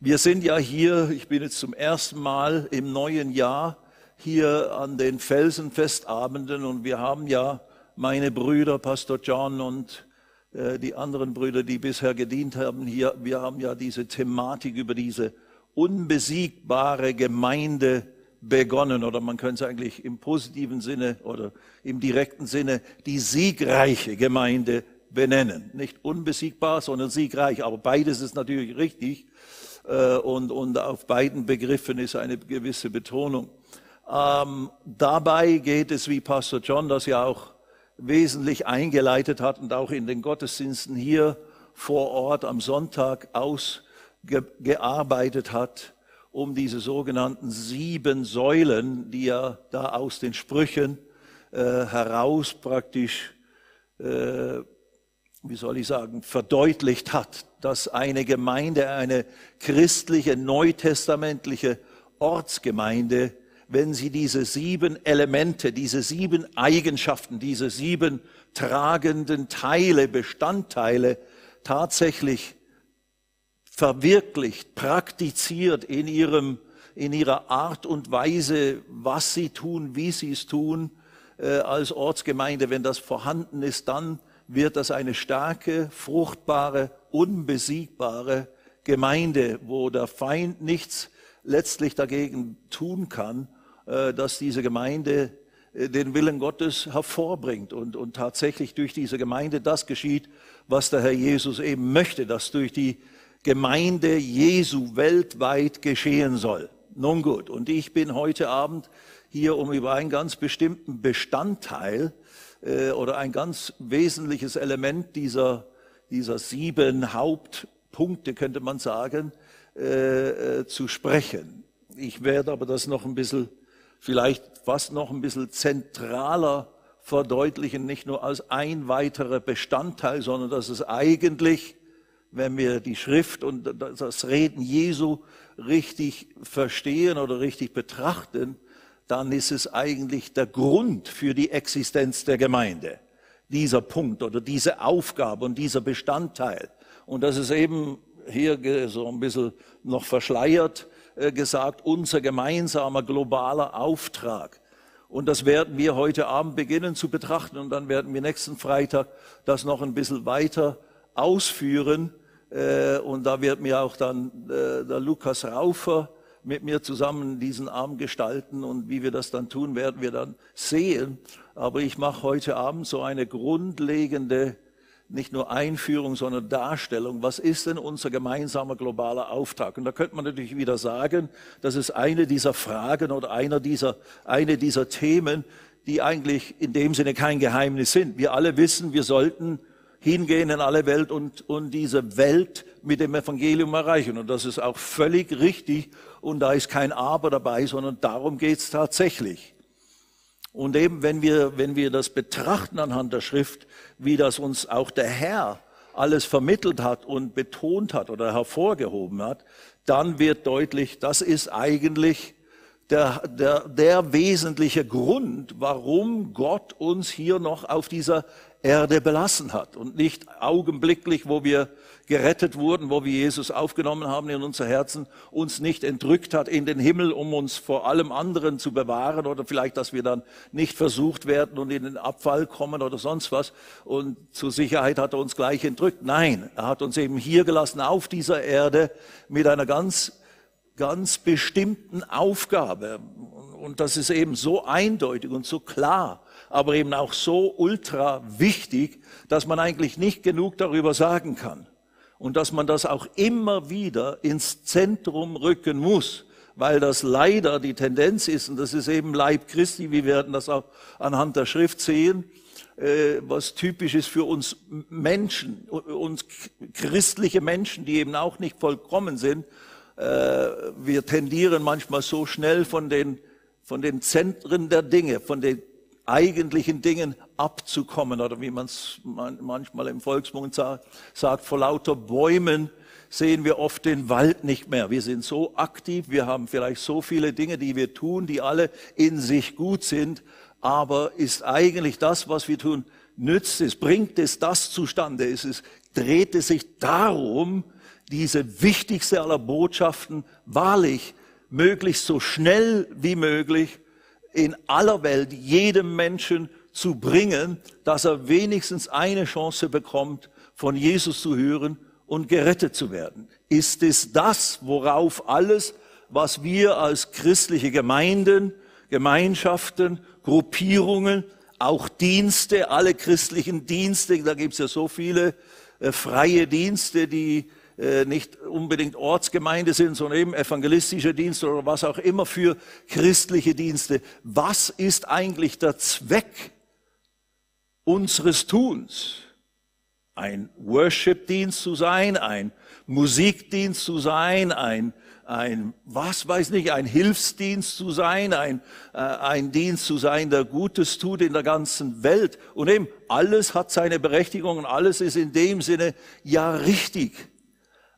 Wir sind ja hier, ich bin jetzt zum ersten Mal im neuen Jahr hier an den Felsenfestabenden und wir haben ja meine Brüder, Pastor John und äh, die anderen Brüder, die bisher gedient haben hier, wir haben ja diese Thematik über diese unbesiegbare Gemeinde begonnen oder man könnte es eigentlich im positiven Sinne oder im direkten Sinne die siegreiche Gemeinde benennen. Nicht unbesiegbar, sondern siegreich. Aber beides ist natürlich richtig und, und auf beiden Begriffen ist eine gewisse Betonung. Ähm, dabei geht es, wie Pastor John das ja auch wesentlich eingeleitet hat und auch in den Gottesdiensten hier vor Ort am Sonntag ausgearbeitet hat, um diese sogenannten sieben Säulen, die er da aus den Sprüchen äh, heraus praktisch, äh, wie soll ich sagen, verdeutlicht hat, dass eine Gemeinde, eine christliche, neutestamentliche Ortsgemeinde, wenn sie diese sieben Elemente, diese sieben Eigenschaften, diese sieben tragenden Teile, Bestandteile tatsächlich verwirklicht, praktiziert in ihrem, in ihrer Art und Weise, was sie tun, wie sie es tun, äh, als Ortsgemeinde, wenn das vorhanden ist, dann wird das eine starke, fruchtbare, unbesiegbare Gemeinde, wo der Feind nichts letztlich dagegen tun kann, äh, dass diese Gemeinde äh, den Willen Gottes hervorbringt und, und tatsächlich durch diese Gemeinde das geschieht, was der Herr Jesus eben möchte, dass durch die Gemeinde Jesu weltweit geschehen soll. Nun gut, und ich bin heute Abend hier, um über einen ganz bestimmten Bestandteil äh, oder ein ganz wesentliches Element dieser, dieser sieben Hauptpunkte, könnte man sagen, äh, äh, zu sprechen. Ich werde aber das noch ein bisschen, vielleicht fast noch ein bisschen zentraler verdeutlichen, nicht nur als ein weiterer Bestandteil, sondern dass es eigentlich wenn wir die Schrift und das Reden Jesu richtig verstehen oder richtig betrachten, dann ist es eigentlich der Grund für die Existenz der Gemeinde. Dieser Punkt oder diese Aufgabe und dieser Bestandteil. Und das ist eben hier so ein bisschen noch verschleiert äh, gesagt, unser gemeinsamer globaler Auftrag. Und das werden wir heute Abend beginnen zu betrachten und dann werden wir nächsten Freitag das noch ein bisschen weiter ausführen. Äh, und da wird mir auch dann äh, der Lukas Raufer mit mir zusammen diesen Abend gestalten und wie wir das dann tun, werden wir dann sehen. Aber ich mache heute Abend so eine grundlegende, nicht nur Einführung, sondern Darstellung. Was ist denn unser gemeinsamer globaler Auftrag? Und da könnte man natürlich wieder sagen, das ist eine dieser Fragen oder einer dieser, eine dieser Themen, die eigentlich in dem Sinne kein Geheimnis sind. Wir alle wissen, wir sollten hingehen in alle Welt und, und diese Welt mit dem Evangelium erreichen. Und das ist auch völlig richtig. Und da ist kein Aber dabei, sondern darum geht's tatsächlich. Und eben, wenn wir, wenn wir das betrachten anhand der Schrift, wie das uns auch der Herr alles vermittelt hat und betont hat oder hervorgehoben hat, dann wird deutlich, das ist eigentlich der, der, der wesentliche Grund, warum Gott uns hier noch auf dieser Erde belassen hat und nicht augenblicklich, wo wir gerettet wurden, wo wir Jesus aufgenommen haben in unser Herzen, uns nicht entrückt hat in den Himmel, um uns vor allem anderen zu bewahren oder vielleicht, dass wir dann nicht versucht werden und in den Abfall kommen oder sonst was und zur Sicherheit hat er uns gleich entrückt. Nein, er hat uns eben hier gelassen auf dieser Erde mit einer ganz ganz bestimmten Aufgabe. Und das ist eben so eindeutig und so klar aber eben auch so ultra wichtig, dass man eigentlich nicht genug darüber sagen kann. Und dass man das auch immer wieder ins Zentrum rücken muss, weil das leider die Tendenz ist, und das ist eben Leib Christi, wir werden das auch anhand der Schrift sehen, äh, was typisch ist für uns Menschen, uns christliche Menschen, die eben auch nicht vollkommen sind. Äh, wir tendieren manchmal so schnell von den, von den Zentren der Dinge, von den eigentlichen Dingen abzukommen oder wie man es manchmal im Volksmund sagt, vor lauter Bäumen sehen wir oft den Wald nicht mehr. Wir sind so aktiv, wir haben vielleicht so viele Dinge, die wir tun, die alle in sich gut sind, aber ist eigentlich das, was wir tun, nützt es, bringt es das zustande? Ist es, dreht es sich darum, diese wichtigste aller Botschaften wahrlich möglichst so schnell wie möglich in aller Welt jedem Menschen zu bringen, dass er wenigstens eine Chance bekommt, von Jesus zu hören und gerettet zu werden. Ist es das, worauf alles, was wir als christliche Gemeinden, Gemeinschaften, Gruppierungen, auch Dienste, alle christlichen Dienste, da gibt es ja so viele äh, freie Dienste, die nicht unbedingt Ortsgemeinde sind, sondern eben evangelistische Dienste oder was auch immer für christliche Dienste. Was ist eigentlich der Zweck unseres Tuns? Ein Worship-Dienst zu sein, ein Musikdienst zu sein, ein ein, was weiß nicht, ein Hilfsdienst zu sein, ein, äh, ein Dienst zu sein, der Gutes tut in der ganzen Welt. Und eben, alles hat seine Berechtigung und alles ist in dem Sinne ja richtig.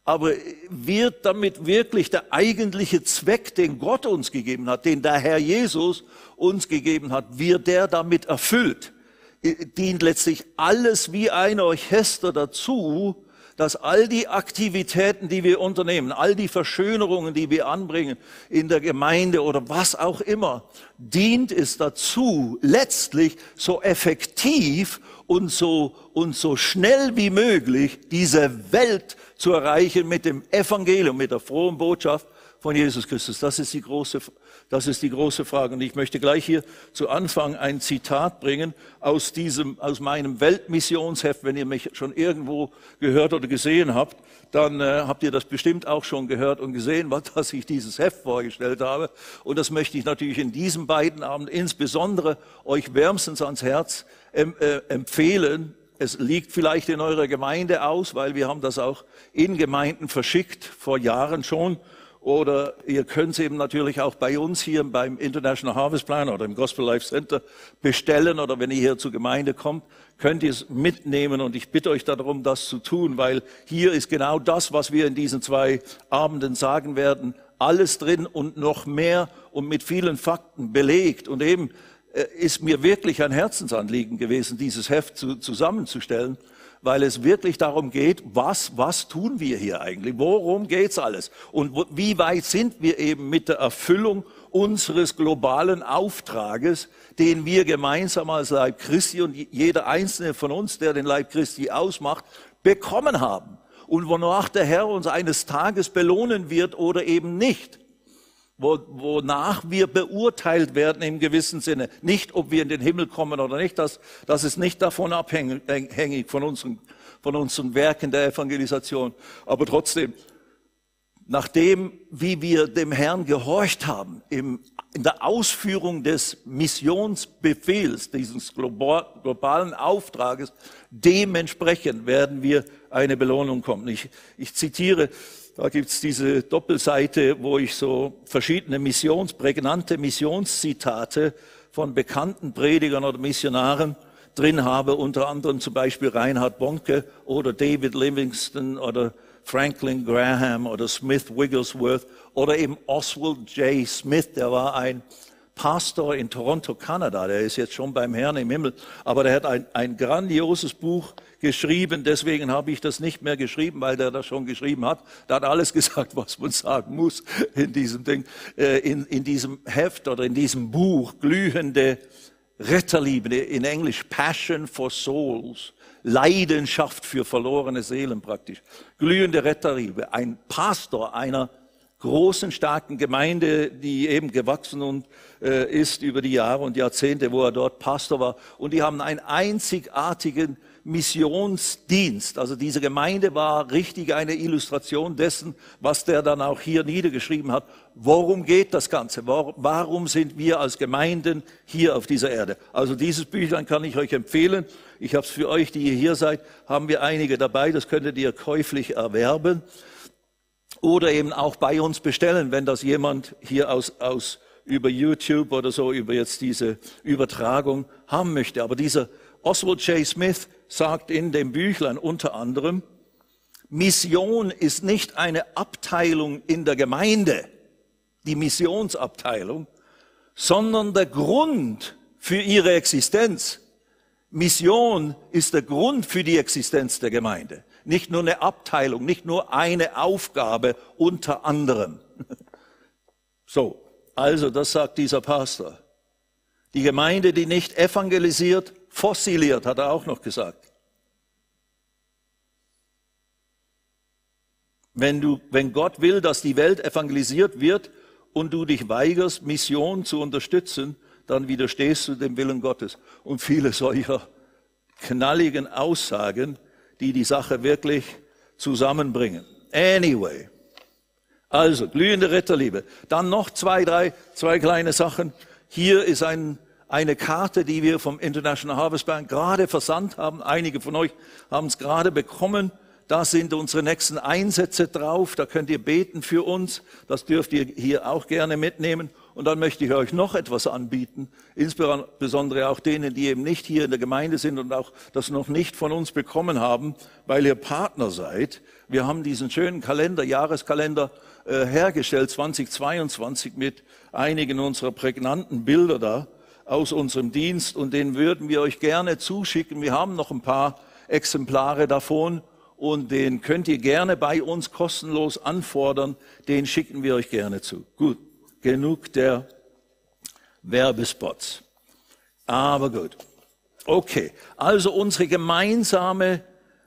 Aber wird damit wirklich der eigentliche Zweck, den Gott uns gegeben hat, den der Herr Jesus uns gegeben hat, wird der damit erfüllt? Dient letztlich alles wie ein Orchester dazu, dass all die Aktivitäten, die wir unternehmen, all die Verschönerungen, die wir anbringen in der Gemeinde oder was auch immer, dient es dazu, letztlich so effektiv und so, und so schnell wie möglich diese Welt zu erreichen mit dem Evangelium, mit der frohen Botschaft von Jesus Christus. Das ist die große das ist die große Frage. Und ich möchte gleich hier zu Anfang ein Zitat bringen aus diesem, aus meinem Weltmissionsheft. Wenn ihr mich schon irgendwo gehört oder gesehen habt, dann äh, habt ihr das bestimmt auch schon gehört und gesehen, was, dass ich dieses Heft vorgestellt habe. Und das möchte ich natürlich in diesem beiden Abend insbesondere euch wärmstens ans Herz äh, empfehlen. Es liegt vielleicht in eurer Gemeinde aus, weil wir haben das auch in Gemeinden verschickt, vor Jahren schon. Oder ihr könnt es eben natürlich auch bei uns hier beim International Harvest Plan oder im Gospel Life Center bestellen. Oder wenn ihr hier zur Gemeinde kommt, könnt ihr es mitnehmen. Und ich bitte euch darum, das zu tun, weil hier ist genau das, was wir in diesen zwei Abenden sagen werden, alles drin und noch mehr und mit vielen Fakten belegt. Und eben äh, ist mir wirklich ein Herzensanliegen gewesen, dieses Heft zu, zusammenzustellen weil es wirklich darum geht, was, was tun wir hier eigentlich? Worum geht's alles? Und wie weit sind wir eben mit der Erfüllung unseres globalen Auftrages, den wir gemeinsam als Leib Christi und jeder einzelne von uns, der den Leib Christi ausmacht, bekommen haben? Und wonach der Herr uns eines Tages belohnen wird oder eben nicht wonach wir beurteilt werden im gewissen Sinne. Nicht, ob wir in den Himmel kommen oder nicht, das, das ist nicht davon abhängig von unseren, von unseren Werken der Evangelisation. Aber trotzdem, nachdem, wie wir dem Herrn gehorcht haben, im, in der Ausführung des Missionsbefehls, dieses globalen Auftrages, dementsprechend werden wir eine Belohnung kommen. Ich, ich zitiere da gibt's diese Doppelseite, wo ich so verschiedene Missions, prägnante Missionszitate von bekannten Predigern oder Missionaren drin habe, unter anderem zum Beispiel Reinhard Bonke oder David Livingston oder Franklin Graham oder Smith Wigglesworth oder eben Oswald J. Smith, der war ein Pastor in Toronto, Kanada, der ist jetzt schon beim Herrn im Himmel, aber der hat ein, ein grandioses Buch geschrieben, deswegen habe ich das nicht mehr geschrieben, weil der das schon geschrieben hat. Der hat alles gesagt, was man sagen muss in diesem Ding, äh, in, in diesem Heft oder in diesem Buch, glühende Retterliebe, in Englisch Passion for Souls, Leidenschaft für verlorene Seelen praktisch, glühende Retterliebe, ein Pastor einer großen, starken Gemeinde, die eben gewachsen und, äh, ist über die Jahre und Jahrzehnte, wo er dort Pastor war. Und die haben einen einzigartigen Missionsdienst. Also diese Gemeinde war richtig eine Illustration dessen, was der dann auch hier niedergeschrieben hat. Worum geht das Ganze? Warum sind wir als Gemeinden hier auf dieser Erde? Also dieses Büchlein kann ich euch empfehlen. Ich habe es für euch, die ihr hier seid, haben wir einige dabei. Das könntet ihr käuflich erwerben oder eben auch bei uns bestellen, wenn das jemand hier aus, aus über YouTube oder so über jetzt diese Übertragung haben möchte. Aber dieser Oswald J. Smith sagt in dem Büchlein unter anderem, Mission ist nicht eine Abteilung in der Gemeinde, die Missionsabteilung, sondern der Grund für ihre Existenz. Mission ist der Grund für die Existenz der Gemeinde. Nicht nur eine Abteilung, nicht nur eine Aufgabe unter anderem. So, also das sagt dieser Pastor. Die Gemeinde, die nicht evangelisiert, fossiliert, hat er auch noch gesagt. Wenn, du, wenn Gott will, dass die Welt evangelisiert wird und du dich weigerst, Mission zu unterstützen, dann widerstehst du dem Willen Gottes. Und viele solcher knalligen Aussagen, die die Sache wirklich zusammenbringen. Anyway. Also, glühende Ritterliebe. Dann noch zwei, drei, zwei kleine Sachen. Hier ist ein, eine Karte, die wir vom International Harvest Bank gerade versandt haben. Einige von euch haben es gerade bekommen. Da sind unsere nächsten Einsätze drauf. Da könnt ihr beten für uns. Das dürft ihr hier auch gerne mitnehmen. Und dann möchte ich euch noch etwas anbieten, insbesondere auch denen, die eben nicht hier in der Gemeinde sind und auch das noch nicht von uns bekommen haben, weil ihr Partner seid. Wir haben diesen schönen Kalender, Jahreskalender äh, hergestellt, 2022, mit einigen unserer prägnanten Bilder da aus unserem Dienst und den würden wir euch gerne zuschicken. Wir haben noch ein paar Exemplare davon und den könnt ihr gerne bei uns kostenlos anfordern. Den schicken wir euch gerne zu. Gut genug der Werbespots. Aber gut. Okay, also unsere gemeinsame,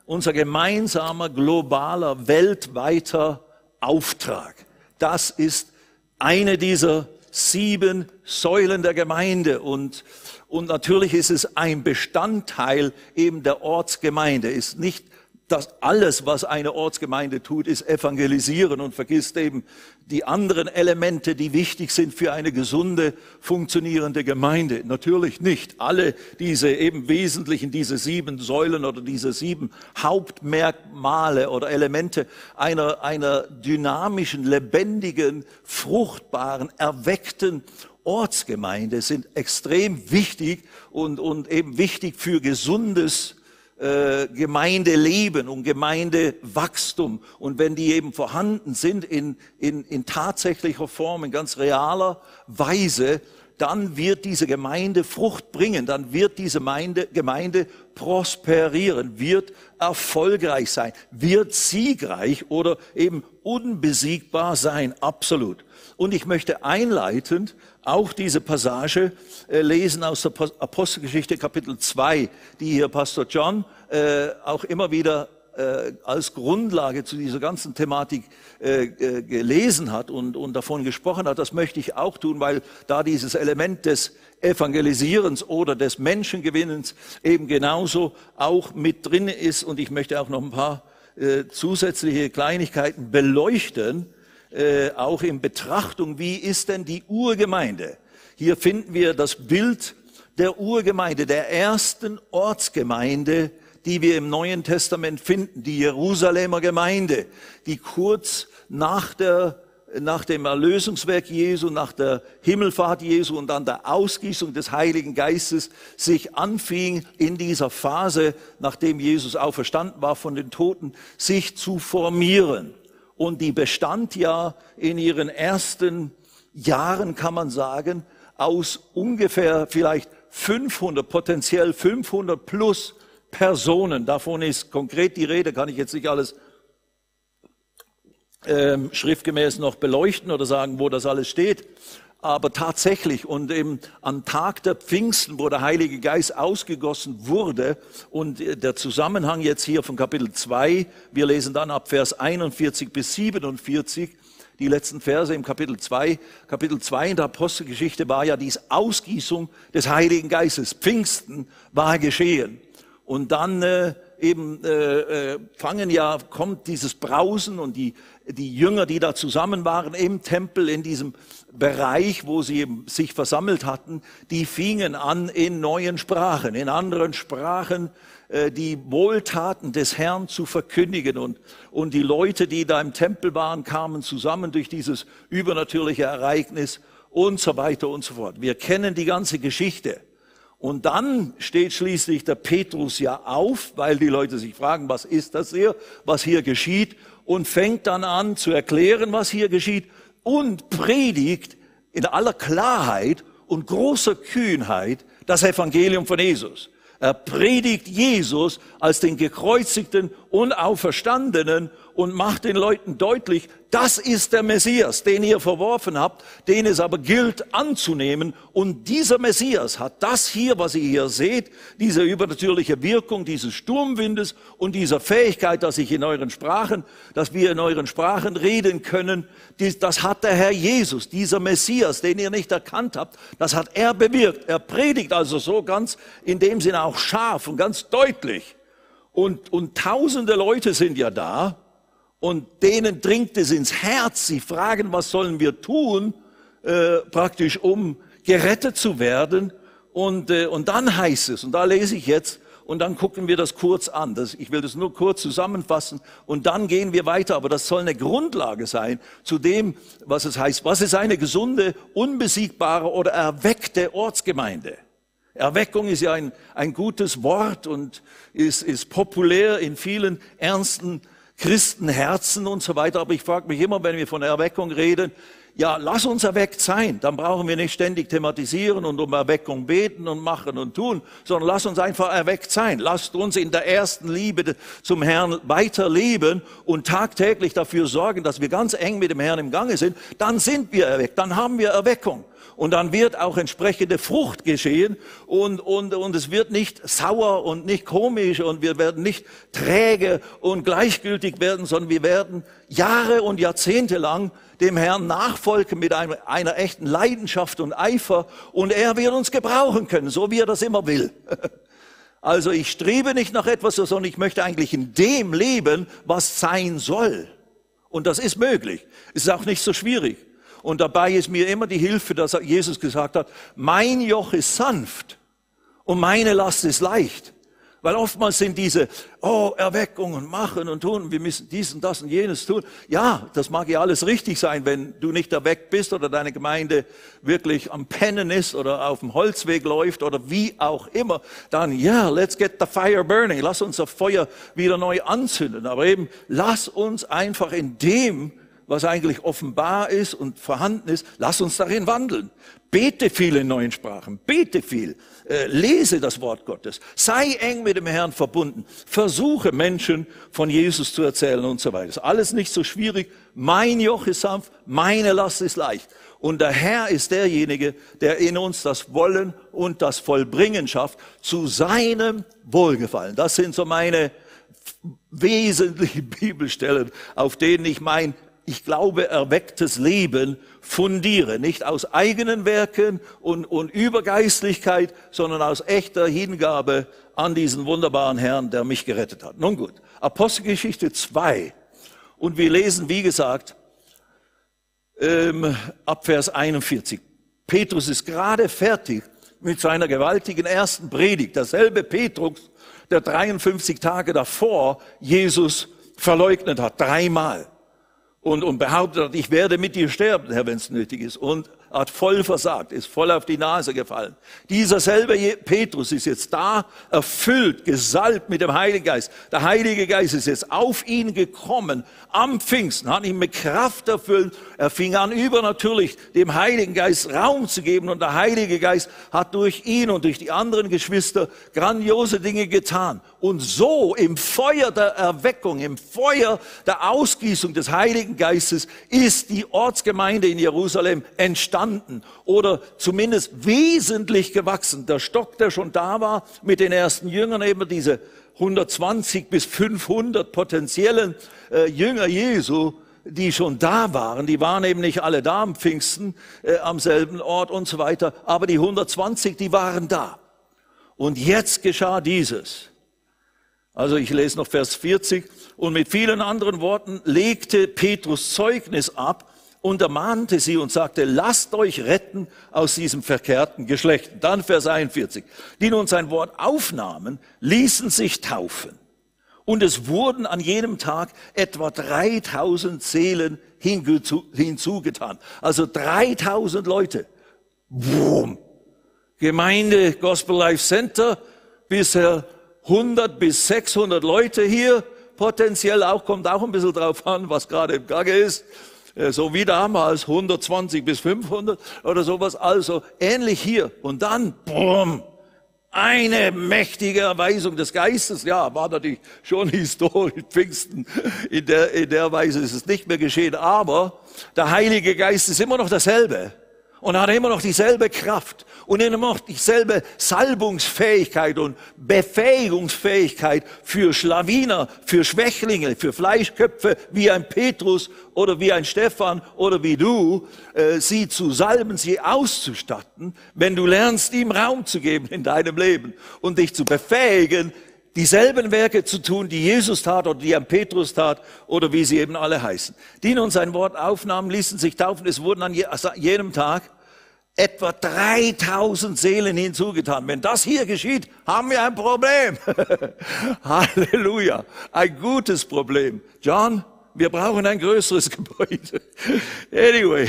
unser gemeinsamer globaler, weltweiter Auftrag. Das ist eine dieser sieben Säulen der Gemeinde und, und natürlich ist es ein Bestandteil eben der Ortsgemeinde, ist nicht dass alles, was eine Ortsgemeinde tut, ist evangelisieren und vergisst eben die anderen Elemente, die wichtig sind für eine gesunde, funktionierende Gemeinde. Natürlich nicht. Alle diese eben wesentlichen, diese sieben Säulen oder diese sieben Hauptmerkmale oder Elemente einer, einer dynamischen, lebendigen, fruchtbaren, erweckten Ortsgemeinde sind extrem wichtig und, und eben wichtig für gesundes, äh, Gemeindeleben und Gemeindewachstum. Und wenn die eben vorhanden sind in, in, in tatsächlicher Form, in ganz realer Weise, dann wird diese Gemeinde Frucht bringen, dann wird diese Gemeinde, Gemeinde prosperieren, wird erfolgreich sein, wird siegreich oder eben unbesiegbar sein, absolut. Und ich möchte einleitend auch diese Passage äh, lesen aus der Apostelgeschichte Kapitel 2, die hier Pastor John äh, auch immer wieder äh, als Grundlage zu dieser ganzen Thematik äh, äh, gelesen hat und, und davon gesprochen hat. Das möchte ich auch tun, weil da dieses Element des Evangelisierens oder des Menschengewinnens eben genauso auch mit drin ist. Und ich möchte auch noch ein paar äh, zusätzliche Kleinigkeiten beleuchten, äh, auch in Betrachtung, wie ist denn die Urgemeinde? Hier finden wir das Bild der Urgemeinde, der ersten Ortsgemeinde, die wir im Neuen Testament finden, die Jerusalemer Gemeinde, die kurz nach der nach dem Erlösungswerk Jesu, nach der Himmelfahrt Jesu und dann der Ausgießung des Heiligen Geistes sich anfing in dieser Phase, nachdem Jesus auferstanden war von den Toten, sich zu formieren und die bestand ja in ihren ersten Jahren, kann man sagen, aus ungefähr vielleicht 500, potenziell 500 plus Personen. Davon ist konkret die Rede, kann ich jetzt nicht alles ähm, schriftgemäß noch beleuchten oder sagen, wo das alles steht aber tatsächlich und eben am Tag der Pfingsten, wo der Heilige Geist ausgegossen wurde und der Zusammenhang jetzt hier von Kapitel 2, wir lesen dann ab Vers 41 bis 47, die letzten Verse im Kapitel 2. Kapitel 2 in der Apostelgeschichte war ja dies Ausgießung des Heiligen Geistes. Pfingsten war geschehen. Und dann äh, eben äh, äh, fangen ja, kommt dieses Brausen und die, die Jünger, die da zusammen waren im Tempel, in diesem Bereich, wo sie eben sich versammelt hatten, die fingen an in neuen Sprachen, in anderen Sprachen, äh, die Wohltaten des Herrn zu verkündigen. Und, und die Leute, die da im Tempel waren, kamen zusammen durch dieses übernatürliche Ereignis und so weiter und so fort. Wir kennen die ganze Geschichte. Und dann steht schließlich der Petrus ja auf, weil die Leute sich fragen, was ist das hier, was hier geschieht, und fängt dann an zu erklären, was hier geschieht und predigt in aller Klarheit und großer Kühnheit das Evangelium von Jesus. Er predigt Jesus als den gekreuzigten und Auferstandenen und macht den Leuten deutlich, das ist der Messias, den ihr verworfen habt, den es aber gilt anzunehmen. Und dieser Messias hat das hier, was ihr hier seht, diese übernatürliche Wirkung dieses Sturmwindes und dieser Fähigkeit, dass ich in euren Sprachen, dass wir in euren Sprachen reden können, das hat der Herr Jesus, dieser Messias, den ihr nicht erkannt habt, das hat er bewirkt. Er predigt also so ganz in dem Sinne auch scharf und ganz deutlich. Und, und tausende Leute sind ja da und denen dringt es ins Herz. Sie fragen, was sollen wir tun, äh, praktisch um gerettet zu werden. Und, äh, und dann heißt es, und da lese ich jetzt, und dann gucken wir das kurz an. Das, ich will das nur kurz zusammenfassen und dann gehen wir weiter. Aber das soll eine Grundlage sein zu dem, was es heißt. Was ist eine gesunde, unbesiegbare oder erweckte Ortsgemeinde? Erweckung ist ja ein, ein gutes Wort und ist, ist populär in vielen ernsten Christenherzen und so weiter. Aber ich frage mich immer, wenn wir von Erweckung reden, ja, lass uns erweckt sein. Dann brauchen wir nicht ständig thematisieren und um Erweckung beten und machen und tun, sondern lass uns einfach erweckt sein. Lasst uns in der ersten Liebe zum Herrn weiterleben und tagtäglich dafür sorgen, dass wir ganz eng mit dem Herrn im Gange sind. Dann sind wir erweckt. Dann haben wir Erweckung und dann wird auch entsprechende Frucht geschehen und, und, und es wird nicht sauer und nicht komisch und wir werden nicht träge und gleichgültig werden, sondern wir werden Jahre und Jahrzehnte lang dem Herrn nachfolgen mit einer, einer echten Leidenschaft und Eifer und er wird uns gebrauchen können, so wie er das immer will. Also ich strebe nicht nach etwas, sondern ich möchte eigentlich in dem leben, was sein soll. Und das ist möglich. Es ist auch nicht so schwierig. Und dabei ist mir immer die Hilfe, dass Jesus gesagt hat, mein Joch ist sanft und meine Last ist leicht. Weil oftmals sind diese, oh, Erweckung und machen und tun, wir müssen dies und das und jenes tun. Ja, das mag ja alles richtig sein, wenn du nicht erweckt bist oder deine Gemeinde wirklich am Pennen ist oder auf dem Holzweg läuft oder wie auch immer. Dann, ja, yeah, let's get the fire burning. Lass uns das Feuer wieder neu anzünden. Aber eben, lass uns einfach in dem was eigentlich offenbar ist und vorhanden ist, lass uns darin wandeln. Bete viel in neuen Sprachen, bete viel, äh, lese das Wort Gottes, sei eng mit dem Herrn verbunden, versuche Menschen von Jesus zu erzählen und so weiter. Ist alles nicht so schwierig. Mein Joch ist sanft, meine Last ist leicht. Und der Herr ist derjenige, der in uns das Wollen und das Vollbringen schafft, zu seinem Wohlgefallen. Das sind so meine wesentlichen Bibelstellen, auf denen ich mein ich glaube, erwecktes Leben fundiere. Nicht aus eigenen Werken und, und Übergeistlichkeit, sondern aus echter Hingabe an diesen wunderbaren Herrn, der mich gerettet hat. Nun gut, Apostelgeschichte 2. Und wir lesen, wie gesagt, ähm, ab Vers 41. Petrus ist gerade fertig mit seiner gewaltigen ersten Predigt. Derselbe Petrus, der 53 Tage davor Jesus verleugnet hat, dreimal und, und behauptet ich werde mit dir sterben, Herr, wenn es nötig ist. Und hat voll versagt, ist voll auf die Nase gefallen. Dieser selbe Petrus ist jetzt da, erfüllt, gesalbt mit dem Heiligen Geist. Der Heilige Geist ist jetzt auf ihn gekommen, am Pfingsten, hat ihn mit Kraft erfüllt. Er fing an, übernatürlich dem Heiligen Geist Raum zu geben und der Heilige Geist hat durch ihn und durch die anderen Geschwister grandiose Dinge getan. Und so im Feuer der Erweckung, im Feuer der Ausgießung des Heiligen Geistes ist die Ortsgemeinde in Jerusalem entstanden oder zumindest wesentlich gewachsen. Der Stock, der schon da war mit den ersten Jüngern, eben diese 120 bis 500 potenziellen äh, Jünger Jesu, die schon da waren, die waren eben nicht alle da am Pfingsten, äh, am selben Ort und so weiter, aber die 120, die waren da. Und jetzt geschah dieses. Also ich lese noch Vers 40. Und mit vielen anderen Worten legte Petrus Zeugnis ab und ermahnte sie und sagte, lasst euch retten aus diesem verkehrten Geschlecht. Dann Vers 41. Die nun sein Wort aufnahmen, ließen sich taufen. Und es wurden an jenem Tag etwa 3000 Seelen hinzugetan. Also 3000 Leute. Boom. Gemeinde Gospel Life Center, bisher 100 bis 600 Leute hier, potenziell auch, kommt auch ein bisschen drauf an, was gerade im Gange ist. Äh, so wie damals 120 bis 500 oder sowas. Also ähnlich hier. Und dann, boom, Eine mächtige Erweisung des Geistes. Ja, war natürlich schon historisch Pfingsten. In der, in der Weise ist es nicht mehr geschehen. Aber der Heilige Geist ist immer noch dasselbe und hat immer noch dieselbe Kraft und immer noch dieselbe Salbungsfähigkeit und Befähigungsfähigkeit für Schlawiner, für Schwächlinge, für Fleischköpfe wie ein Petrus oder wie ein Stefan oder wie du, äh, sie zu salben, sie auszustatten, wenn du lernst, ihm Raum zu geben in deinem Leben und dich zu befähigen, dieselben Werke zu tun, die Jesus tat oder die ein Petrus tat oder wie sie eben alle heißen. Die nun sein Wort aufnahmen, ließen sich taufen. Es wurden an jedem Tag etwa 3000 Seelen hinzugetan. Wenn das hier geschieht, haben wir ein Problem. Halleluja. Ein gutes Problem. John, wir brauchen ein größeres Gebäude. Anyway.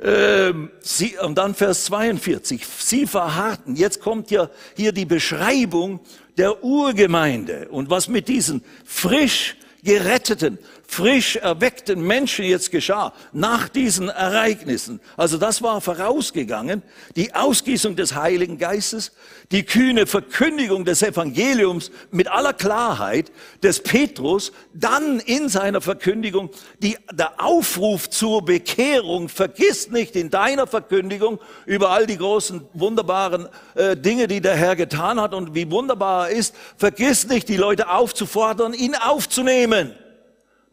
Ähm, sie, und dann Vers 42. Sie verharrten. Jetzt kommt ja hier die Beschreibung der Urgemeinde und was mit diesen frisch geretteten, frisch erweckten Menschen jetzt geschah nach diesen Ereignissen. Also das war vorausgegangen, die Ausgießung des Heiligen Geistes, die kühne Verkündigung des Evangeliums mit aller Klarheit des Petrus, dann in seiner Verkündigung die, der Aufruf zur Bekehrung. Vergiss nicht in deiner Verkündigung über all die großen, wunderbaren äh, Dinge, die der Herr getan hat und wie wunderbar er ist, vergiss nicht, die Leute aufzufordern, ihn aufzunehmen.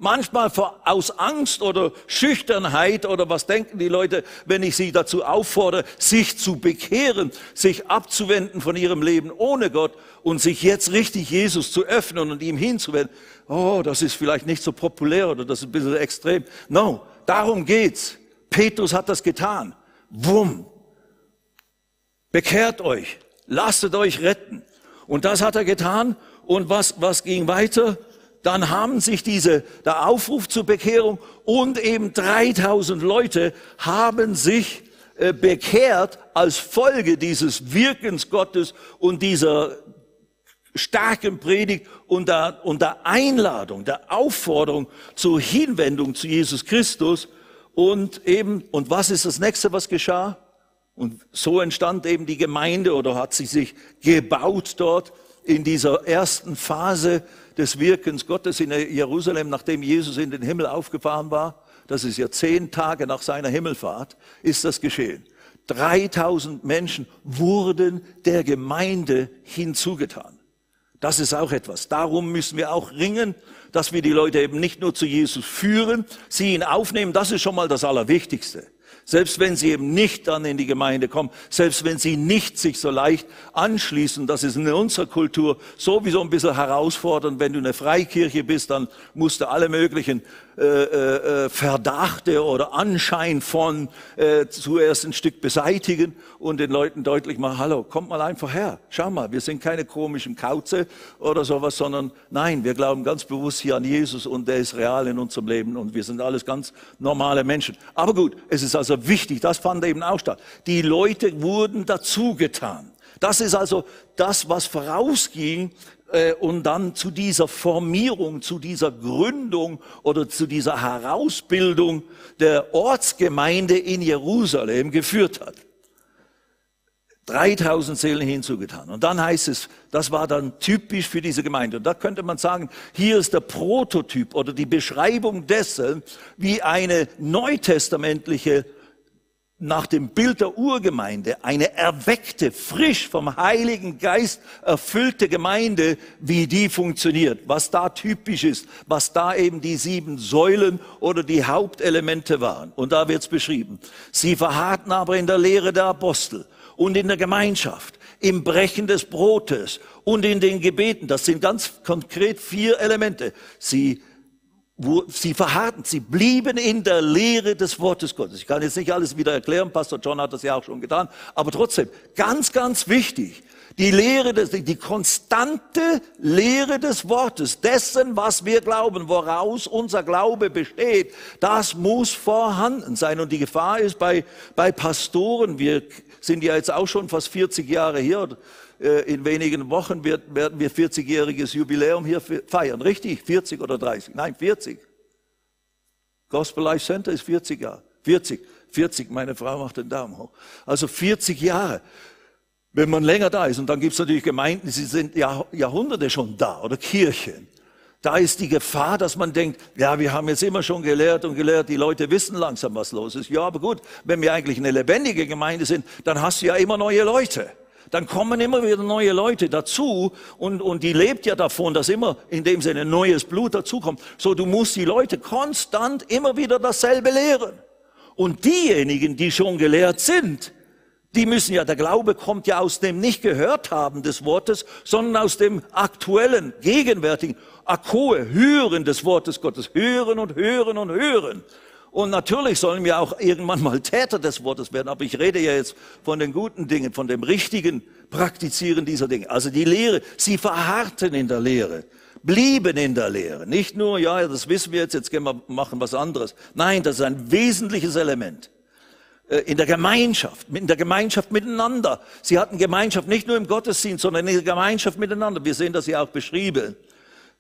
Manchmal aus Angst oder Schüchternheit oder was denken die Leute, wenn ich sie dazu auffordere, sich zu bekehren, sich abzuwenden von ihrem Leben ohne Gott und sich jetzt richtig Jesus zu öffnen und ihm hinzuwenden. Oh, das ist vielleicht nicht so populär oder das ist ein bisschen extrem. No, darum geht's. Petrus hat das getan. Wumm. Bekehrt euch. Lasst euch retten. Und das hat er getan. Und was, was ging weiter? Dann haben sich diese, der Aufruf zur Bekehrung und eben 3000 Leute haben sich äh, bekehrt als Folge dieses Wirkens Gottes und dieser starken Predigt und der, und der Einladung, der Aufforderung zur Hinwendung zu Jesus Christus. Und eben, und was ist das nächste, was geschah? Und so entstand eben die Gemeinde oder hat sie sich gebaut dort in dieser ersten Phase des Wirkens Gottes in Jerusalem, nachdem Jesus in den Himmel aufgefahren war, das ist ja zehn Tage nach seiner Himmelfahrt, ist das geschehen. 3000 Menschen wurden der Gemeinde hinzugetan. Das ist auch etwas. Darum müssen wir auch ringen, dass wir die Leute eben nicht nur zu Jesus führen, sie ihn aufnehmen. Das ist schon mal das Allerwichtigste. Selbst wenn sie eben nicht dann in die Gemeinde kommen, selbst wenn sie nicht sich so leicht anschließen, das ist in unserer Kultur sowieso ein bisschen herausfordernd. Wenn du eine Freikirche bist, dann musst du alle möglichen äh, äh, äh, Verdachte oder Anschein von äh, zuerst ein Stück beseitigen und den Leuten deutlich machen, hallo, kommt mal einfach her, schau mal, wir sind keine komischen Kauze oder sowas, sondern nein, wir glauben ganz bewusst hier an Jesus und der ist real in unserem Leben und wir sind alles ganz normale Menschen. Aber gut, es ist also wichtig, das fand eben auch statt. Die Leute wurden dazugetan. Das ist also das, was vorausging und dann zu dieser Formierung, zu dieser Gründung oder zu dieser Herausbildung der Ortsgemeinde in Jerusalem geführt hat. 3000 Seelen hinzugetan. Und dann heißt es, das war dann typisch für diese Gemeinde. Und da könnte man sagen, hier ist der Prototyp oder die Beschreibung dessen, wie eine neutestamentliche nach dem Bild der Urgemeinde, eine erweckte, frisch vom Heiligen Geist erfüllte Gemeinde, wie die funktioniert, was da typisch ist, was da eben die sieben Säulen oder die Hauptelemente waren. Und da wird's beschrieben. Sie verharrten aber in der Lehre der Apostel und in der Gemeinschaft, im Brechen des Brotes und in den Gebeten. Das sind ganz konkret vier Elemente. Sie wo sie verharrten, sie blieben in der Lehre des Wortes Gottes. Ich kann jetzt nicht alles wieder erklären, Pastor John hat das ja auch schon getan, aber trotzdem, ganz, ganz wichtig, die Lehre, des, die konstante Lehre des Wortes, dessen, was wir glauben, woraus unser Glaube besteht, das muss vorhanden sein. Und die Gefahr ist bei, bei Pastoren, wir sind ja jetzt auch schon fast 40 Jahre hier, in wenigen Wochen wird, werden wir 40-jähriges Jubiläum hier feiern. Richtig? 40 oder 30? Nein, 40. Gospel Life Center ist 40 Jahre. 40. 40, meine Frau macht den Daumen hoch. Also 40 Jahre. wenn man länger da ist. Und dann gibt es natürlich Gemeinden, die sind Jahrhunderte schon da oder Kirchen. Da ist die Gefahr, dass man denkt, ja, wir haben jetzt immer schon gelehrt und gelehrt, die Leute wissen langsam, was los ist. Ja, aber gut, wenn wir eigentlich eine lebendige Gemeinde sind, dann hast du ja immer neue Leute. Dann kommen immer wieder neue Leute dazu und, und die lebt ja davon, dass immer in dem Sinne neues Blut dazukommt. So, du musst die Leute konstant immer wieder dasselbe lehren. Und diejenigen, die schon gelehrt sind, die müssen ja, der Glaube kommt ja aus dem nicht gehört haben des Wortes, sondern aus dem aktuellen, gegenwärtigen, Akkoe, Hören des Wortes Gottes, hören und hören und hören. Und natürlich sollen wir auch irgendwann mal Täter des Wortes werden, aber ich rede ja jetzt von den guten Dingen, von dem richtigen Praktizieren dieser Dinge. Also die Lehre, sie verharrten in der Lehre, blieben in der Lehre. Nicht nur, ja, das wissen wir jetzt, jetzt gehen wir machen was anderes. Nein, das ist ein wesentliches Element. Äh, in der Gemeinschaft, in der Gemeinschaft miteinander. Sie hatten Gemeinschaft nicht nur im Gottesdienst, sondern in der Gemeinschaft miteinander. Wir sehen das ja auch beschrieben.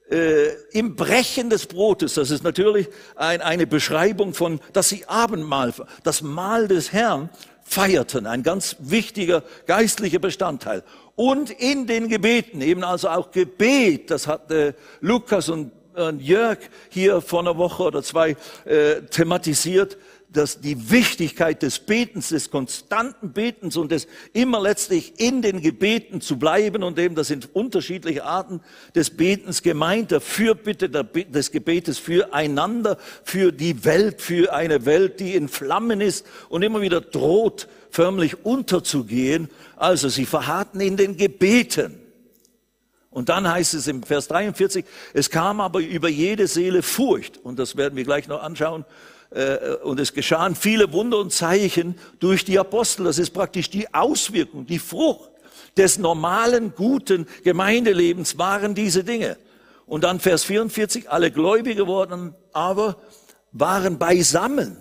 Äh, Im Brechen des Brotes, das ist natürlich ein, eine Beschreibung von, dass sie Abendmahl, das Mahl des Herrn feierten, ein ganz wichtiger geistlicher Bestandteil. Und in den Gebeten, eben also auch Gebet, das hat äh, Lukas und, Jörg hier vor einer Woche oder zwei äh, thematisiert, dass die Wichtigkeit des Betens, des konstanten Betens und des immer letztlich in den Gebeten zu bleiben und eben, das sind unterschiedliche Arten des Betens gemeint, der Fürbitte des Gebetes füreinander, für die Welt, für eine Welt, die in Flammen ist und immer wieder droht, förmlich unterzugehen. Also sie verharrten in den Gebeten. Und dann heißt es im Vers 43, es kam aber über jede Seele Furcht, und das werden wir gleich noch anschauen, und es geschahen viele Wunder und Zeichen durch die Apostel. Das ist praktisch die Auswirkung, die Frucht des normalen, guten Gemeindelebens waren diese Dinge. Und dann Vers 44, alle Gläubige wurden aber waren beisammen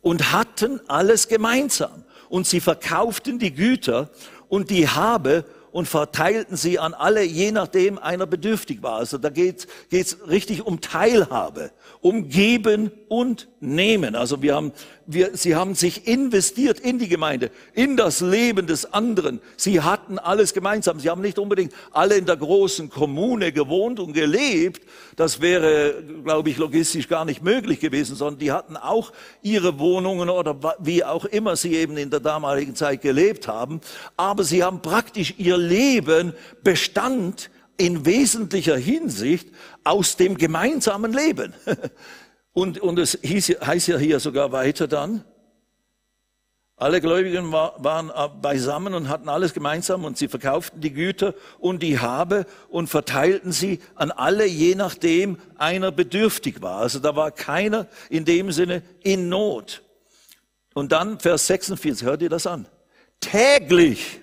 und hatten alles gemeinsam. Und sie verkauften die Güter und die Habe und verteilten sie an alle, je nachdem einer bedürftig war. Also da geht es richtig um Teilhabe, um Geben und Nehmen. Also wir haben, wir, sie haben sich investiert in die Gemeinde, in das Leben des anderen. Sie hatten alles gemeinsam. Sie haben nicht unbedingt alle in der großen Kommune gewohnt und gelebt. Das wäre, glaube ich, logistisch gar nicht möglich gewesen, sondern die hatten auch ihre Wohnungen oder wie auch immer sie eben in der damaligen Zeit gelebt haben. Aber sie haben praktisch ihr Leben Bestand in wesentlicher Hinsicht aus dem gemeinsamen Leben. Und, und es hieß, heißt ja hier sogar weiter dann, alle Gläubigen war, waren beisammen und hatten alles gemeinsam und sie verkauften die Güter und die Habe und verteilten sie an alle, je nachdem einer bedürftig war. Also da war keiner in dem Sinne in Not. Und dann Vers 46, hört ihr das an? Täglich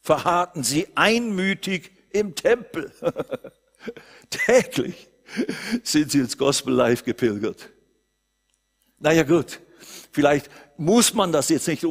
verharrten sie einmütig im Tempel. Täglich sind sie ins Gospel Live gepilgert. Naja gut, vielleicht muss man das jetzt nicht.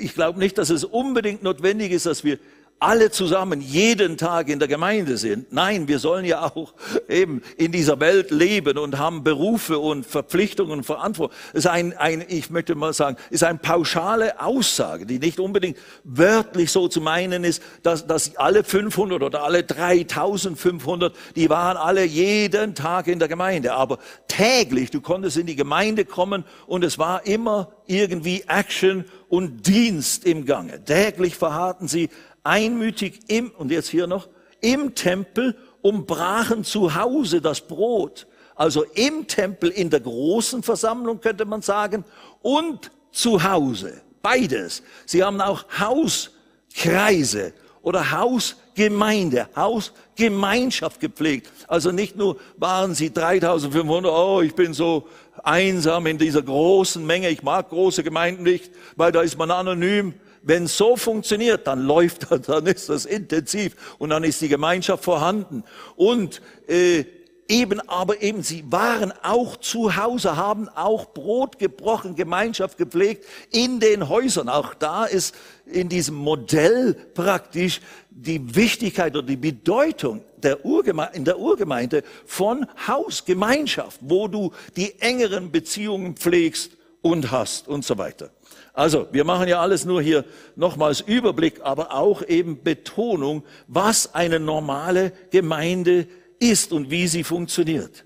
Ich glaube nicht, dass es unbedingt notwendig ist, dass wir alle zusammen jeden Tag in der Gemeinde sind. Nein, wir sollen ja auch eben in dieser Welt leben und haben Berufe und Verpflichtungen und Verantwortung. Es ist ein, ein, ich möchte mal sagen, ist eine pauschale Aussage, die nicht unbedingt wörtlich so zu meinen ist, dass, dass alle 500 oder alle 3500, die waren alle jeden Tag in der Gemeinde. Aber täglich, du konntest in die Gemeinde kommen und es war immer irgendwie Action und Dienst im Gange. Täglich verharrten sie einmütig im, und jetzt hier noch, im Tempel und brachen zu Hause das Brot. Also im Tempel, in der großen Versammlung könnte man sagen, und zu Hause. Beides. Sie haben auch Hauskreise oder Hausgemeinde, Hausgemeinschaft gepflegt. Also nicht nur waren sie 3500, oh, ich bin so einsam in dieser großen Menge, ich mag große Gemeinden nicht, weil da ist man anonym. Wenn so funktioniert, dann läuft das, dann ist das intensiv und dann ist die Gemeinschaft vorhanden. Und äh, eben, aber eben, sie waren auch zu Hause, haben auch Brot gebrochen, Gemeinschaft gepflegt in den Häusern. Auch da ist in diesem Modell praktisch die Wichtigkeit oder die Bedeutung der Urgemeinde, in der Urgemeinde von Hausgemeinschaft, wo du die engeren Beziehungen pflegst und hast und so weiter. Also, wir machen ja alles nur hier nochmals Überblick, aber auch eben Betonung, was eine normale Gemeinde ist und wie sie funktioniert.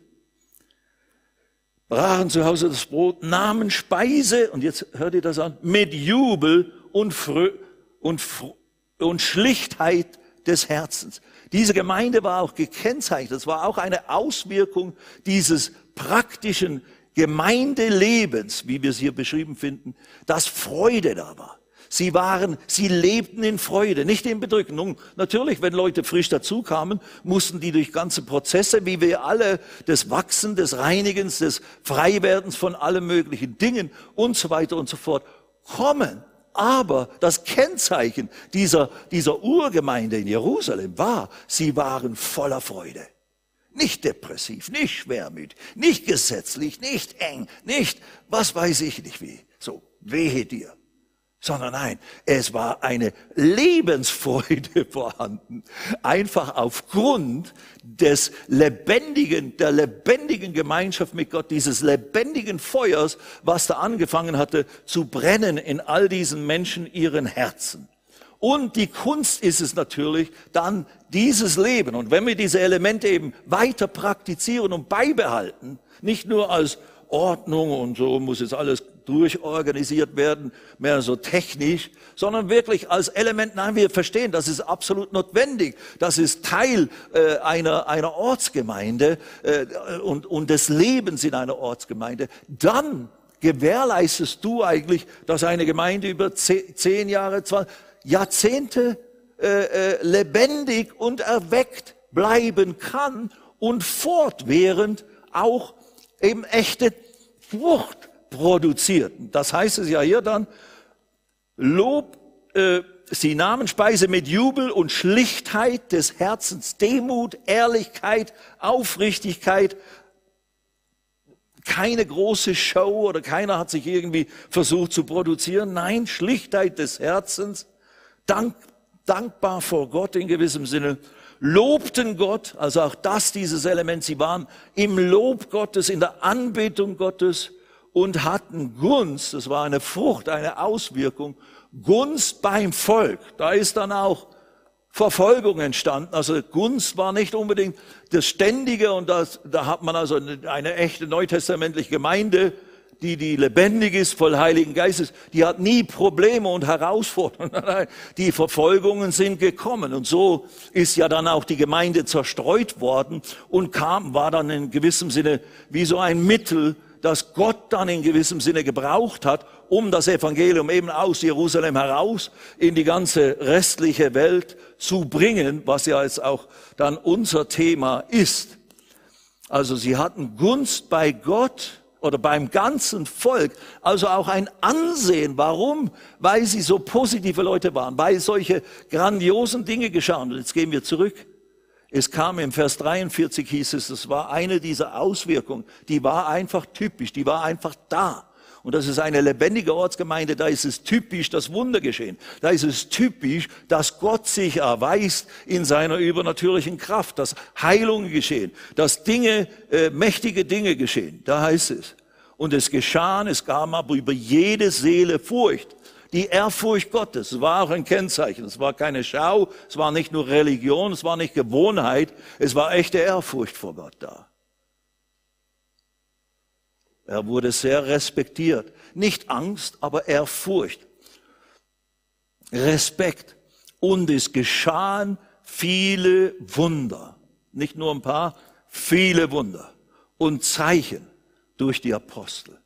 Brachen zu Hause das Brot, nahmen Speise, und jetzt hört ihr das an, mit Jubel und, Frö und, und Schlichtheit des Herzens. Diese Gemeinde war auch gekennzeichnet. Das war auch eine Auswirkung dieses praktischen Gemeindelebens, wie wir es hier beschrieben finden, dass Freude da war. Sie waren, sie lebten in Freude, nicht in Bedrücken. Nun, natürlich, wenn Leute frisch dazukamen, mussten die durch ganze Prozesse, wie wir alle, des Wachsen, des Reinigens, des Freiwerdens von allen möglichen Dingen und so weiter und so fort kommen. Aber das Kennzeichen dieser, dieser Urgemeinde in Jerusalem war, sie waren voller Freude. Nicht depressiv, nicht schwermütig, nicht gesetzlich, nicht eng, nicht, was weiß ich nicht wie. So, wehe dir sondern nein, es war eine Lebensfreude vorhanden. Einfach aufgrund des lebendigen, der lebendigen Gemeinschaft mit Gott, dieses lebendigen Feuers, was da angefangen hatte zu brennen in all diesen Menschen ihren Herzen. Und die Kunst ist es natürlich, dann dieses Leben, und wenn wir diese Elemente eben weiter praktizieren und beibehalten, nicht nur als Ordnung und so muss jetzt alles durchorganisiert werden, mehr so technisch, sondern wirklich als Element, nein, wir verstehen, das ist absolut notwendig, das ist Teil äh, einer, einer Ortsgemeinde äh, und, und des Lebens in einer Ortsgemeinde, dann gewährleistest du eigentlich, dass eine Gemeinde über zehn Jahre, zwanzig Jahrzehnte äh, äh, lebendig und erweckt bleiben kann und fortwährend auch eben echte Frucht produziert. Das heißt es ja hier dann, Lob, äh, sie nahmen Speise mit Jubel und Schlichtheit des Herzens, Demut, Ehrlichkeit, Aufrichtigkeit, keine große Show oder keiner hat sich irgendwie versucht zu produzieren. Nein, Schlichtheit des Herzens, dank, dankbar vor Gott in gewissem Sinne, lobten Gott, also auch das, dieses Element, sie waren im Lob Gottes, in der Anbetung Gottes, und hatten Gunst, das war eine Frucht, eine Auswirkung, Gunst beim Volk. Da ist dann auch Verfolgung entstanden. Also Gunst war nicht unbedingt das Ständige und das, da hat man also eine, eine echte neutestamentliche Gemeinde, die, die lebendig ist, voll Heiligen Geistes, die hat nie Probleme und Herausforderungen. Die Verfolgungen sind gekommen. Und so ist ja dann auch die Gemeinde zerstreut worden und kam, war dann in gewissem Sinne wie so ein Mittel, das Gott dann in gewissem Sinne gebraucht hat, um das Evangelium eben aus Jerusalem heraus in die ganze restliche Welt zu bringen, was ja jetzt auch dann unser Thema ist. Also sie hatten Gunst bei Gott oder beim ganzen Volk, also auch ein Ansehen. Warum? Weil sie so positive Leute waren, weil solche grandiosen Dinge geschahen. Und jetzt gehen wir zurück es kam im Vers 43 hieß es, das war eine dieser Auswirkungen, die war einfach typisch, die war einfach da. Und das ist eine lebendige Ortsgemeinde, da ist es typisch, dass Wunder geschehen. Da ist es typisch, dass Gott sich erweist in seiner übernatürlichen Kraft, dass Heilungen geschehen, dass Dinge, äh, mächtige Dinge geschehen. Da heißt es. Und es geschahen, es kam aber über jede Seele Furcht die Ehrfurcht Gottes war auch ein Kennzeichen. Es war keine Schau, es war nicht nur Religion, es war nicht Gewohnheit, es war echte Ehrfurcht vor Gott da. Er wurde sehr respektiert. Nicht Angst, aber Ehrfurcht. Respekt. Und es geschahen viele Wunder. Nicht nur ein paar, viele Wunder. Und Zeichen durch die Apostel.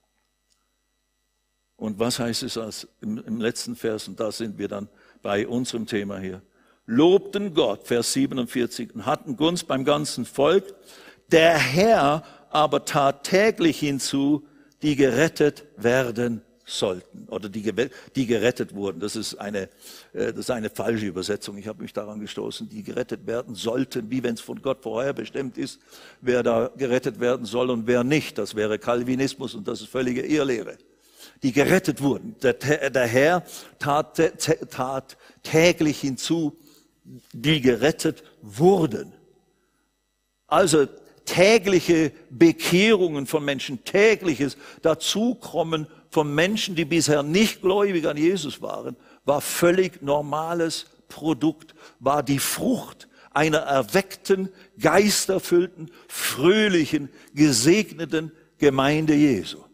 Und was heißt es als im, im letzten Vers? Und da sind wir dann bei unserem Thema hier. Lobten Gott, Vers 47, und hatten Gunst beim ganzen Volk. Der Herr aber tat täglich hinzu, die gerettet werden sollten oder die, die gerettet wurden. Das ist eine, äh, das ist eine falsche Übersetzung. Ich habe mich daran gestoßen, die gerettet werden sollten, wie wenn es von Gott vorher bestimmt ist, wer da gerettet werden soll und wer nicht. Das wäre Calvinismus und das ist völlige Irrlehre die gerettet wurden. Der, der Herr tat, tat täglich hinzu, die gerettet wurden. Also tägliche Bekehrungen von Menschen, tägliches Dazukommen von Menschen, die bisher nicht gläubig an Jesus waren, war völlig normales Produkt, war die Frucht einer erweckten, geisterfüllten, fröhlichen, gesegneten Gemeinde Jesu.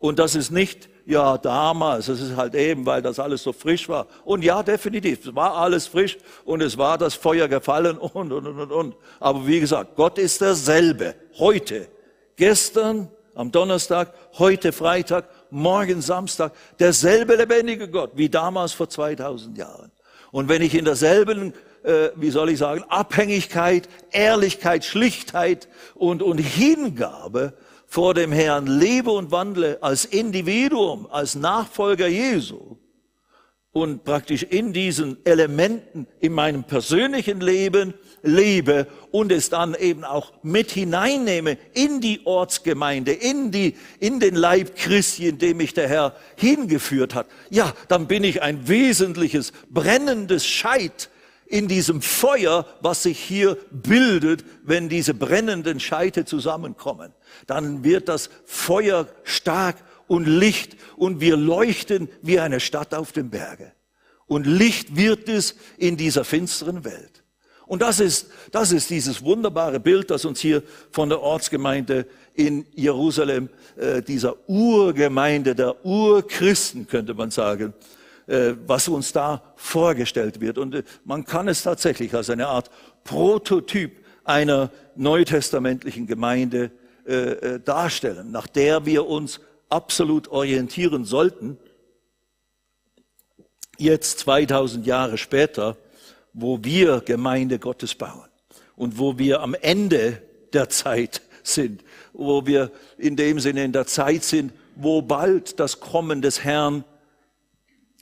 Und das ist nicht, ja, damals, das ist halt eben, weil das alles so frisch war. Und ja, definitiv, es war alles frisch und es war das Feuer gefallen und, und, und, und. Aber wie gesagt, Gott ist derselbe, heute, gestern, am Donnerstag, heute Freitag, morgen Samstag, derselbe lebendige Gott wie damals vor 2000 Jahren. Und wenn ich in derselben, äh, wie soll ich sagen, Abhängigkeit, Ehrlichkeit, Schlichtheit und, und Hingabe vor dem Herrn lebe und wandle als Individuum, als Nachfolger Jesu und praktisch in diesen Elementen in meinem persönlichen Leben lebe und es dann eben auch mit hineinnehme in die Ortsgemeinde, in die, in den Leib Christi, in dem mich der Herr hingeführt hat. Ja, dann bin ich ein wesentliches, brennendes Scheit in diesem Feuer, was sich hier bildet, wenn diese brennenden Scheite zusammenkommen. Dann wird das Feuer stark und Licht und wir leuchten wie eine Stadt auf dem Berge. Und Licht wird es in dieser finsteren Welt. Und das ist, das ist dieses wunderbare Bild, das uns hier von der Ortsgemeinde in Jerusalem, äh, dieser Urgemeinde der Urchristen, könnte man sagen, was uns da vorgestellt wird. Und äh, man kann es tatsächlich als eine Art Prototyp einer neutestamentlichen Gemeinde äh, darstellen, nach der wir uns absolut orientieren sollten. Jetzt 2000 Jahre später, wo wir Gemeinde Gottes bauen und wo wir am Ende der Zeit sind, wo wir in dem Sinne in der Zeit sind, wo bald das Kommen des Herrn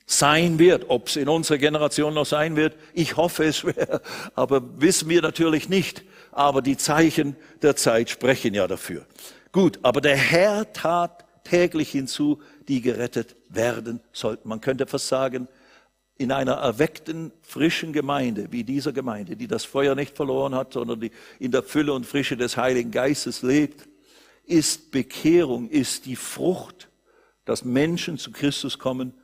sein wird. Ob es in unserer Generation noch sein wird, ich hoffe es schwer, aber wissen wir natürlich nicht. Aber die Zeichen der Zeit sprechen ja dafür. Gut, aber der Herr tat täglich hinzu, die gerettet werden sollten. Man könnte fast sagen, in einer erweckten, frischen Gemeinde, wie dieser Gemeinde, die das Feuer nicht verloren hat, sondern die in der Fülle und Frische des Heiligen Geistes lebt, ist Bekehrung, ist die Frucht, dass Menschen zu Christus kommen,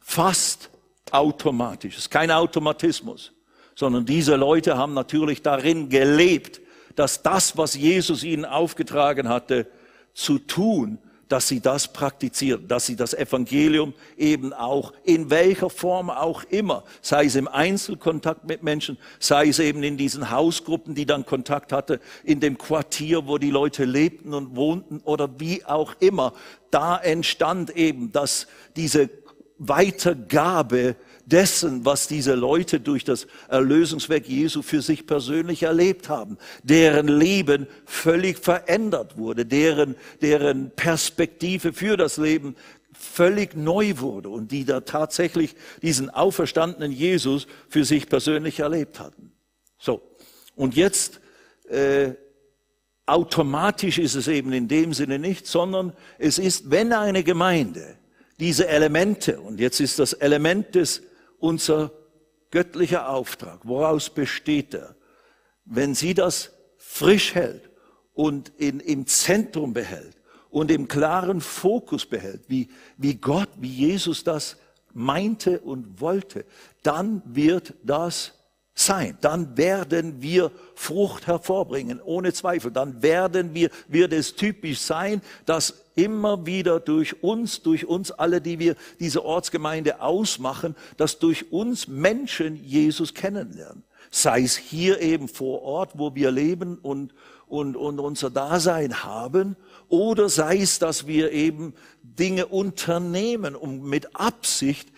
fast automatisch. Es ist kein Automatismus, sondern diese Leute haben natürlich darin gelebt, dass das, was Jesus ihnen aufgetragen hatte, zu tun, dass sie das praktizieren, dass sie das Evangelium eben auch in welcher Form auch immer, sei es im Einzelkontakt mit Menschen, sei es eben in diesen Hausgruppen, die dann Kontakt hatte, in dem Quartier, wo die Leute lebten und wohnten oder wie auch immer, da entstand eben, dass diese Weitergabe dessen, was diese Leute durch das Erlösungswerk Jesu für sich persönlich erlebt haben, deren Leben völlig verändert wurde, deren, deren Perspektive für das Leben völlig neu wurde und die da tatsächlich diesen auferstandenen Jesus für sich persönlich erlebt hatten. So, und jetzt äh, automatisch ist es eben in dem Sinne nicht, sondern es ist, wenn eine Gemeinde diese Elemente, und jetzt ist das Element des unser göttlicher Auftrag, woraus besteht er? Wenn sie das frisch hält und in, im Zentrum behält und im klaren Fokus behält, wie, wie Gott, wie Jesus das meinte und wollte, dann wird das sein. Dann werden wir Frucht hervorbringen, ohne Zweifel. Dann werden wir, wird es typisch sein, dass immer wieder durch uns, durch uns alle, die wir diese Ortsgemeinde ausmachen, dass durch uns Menschen Jesus kennenlernen. Sei es hier eben vor Ort, wo wir leben und, und, und unser Dasein haben, oder sei es, dass wir eben Dinge unternehmen, um mit Absicht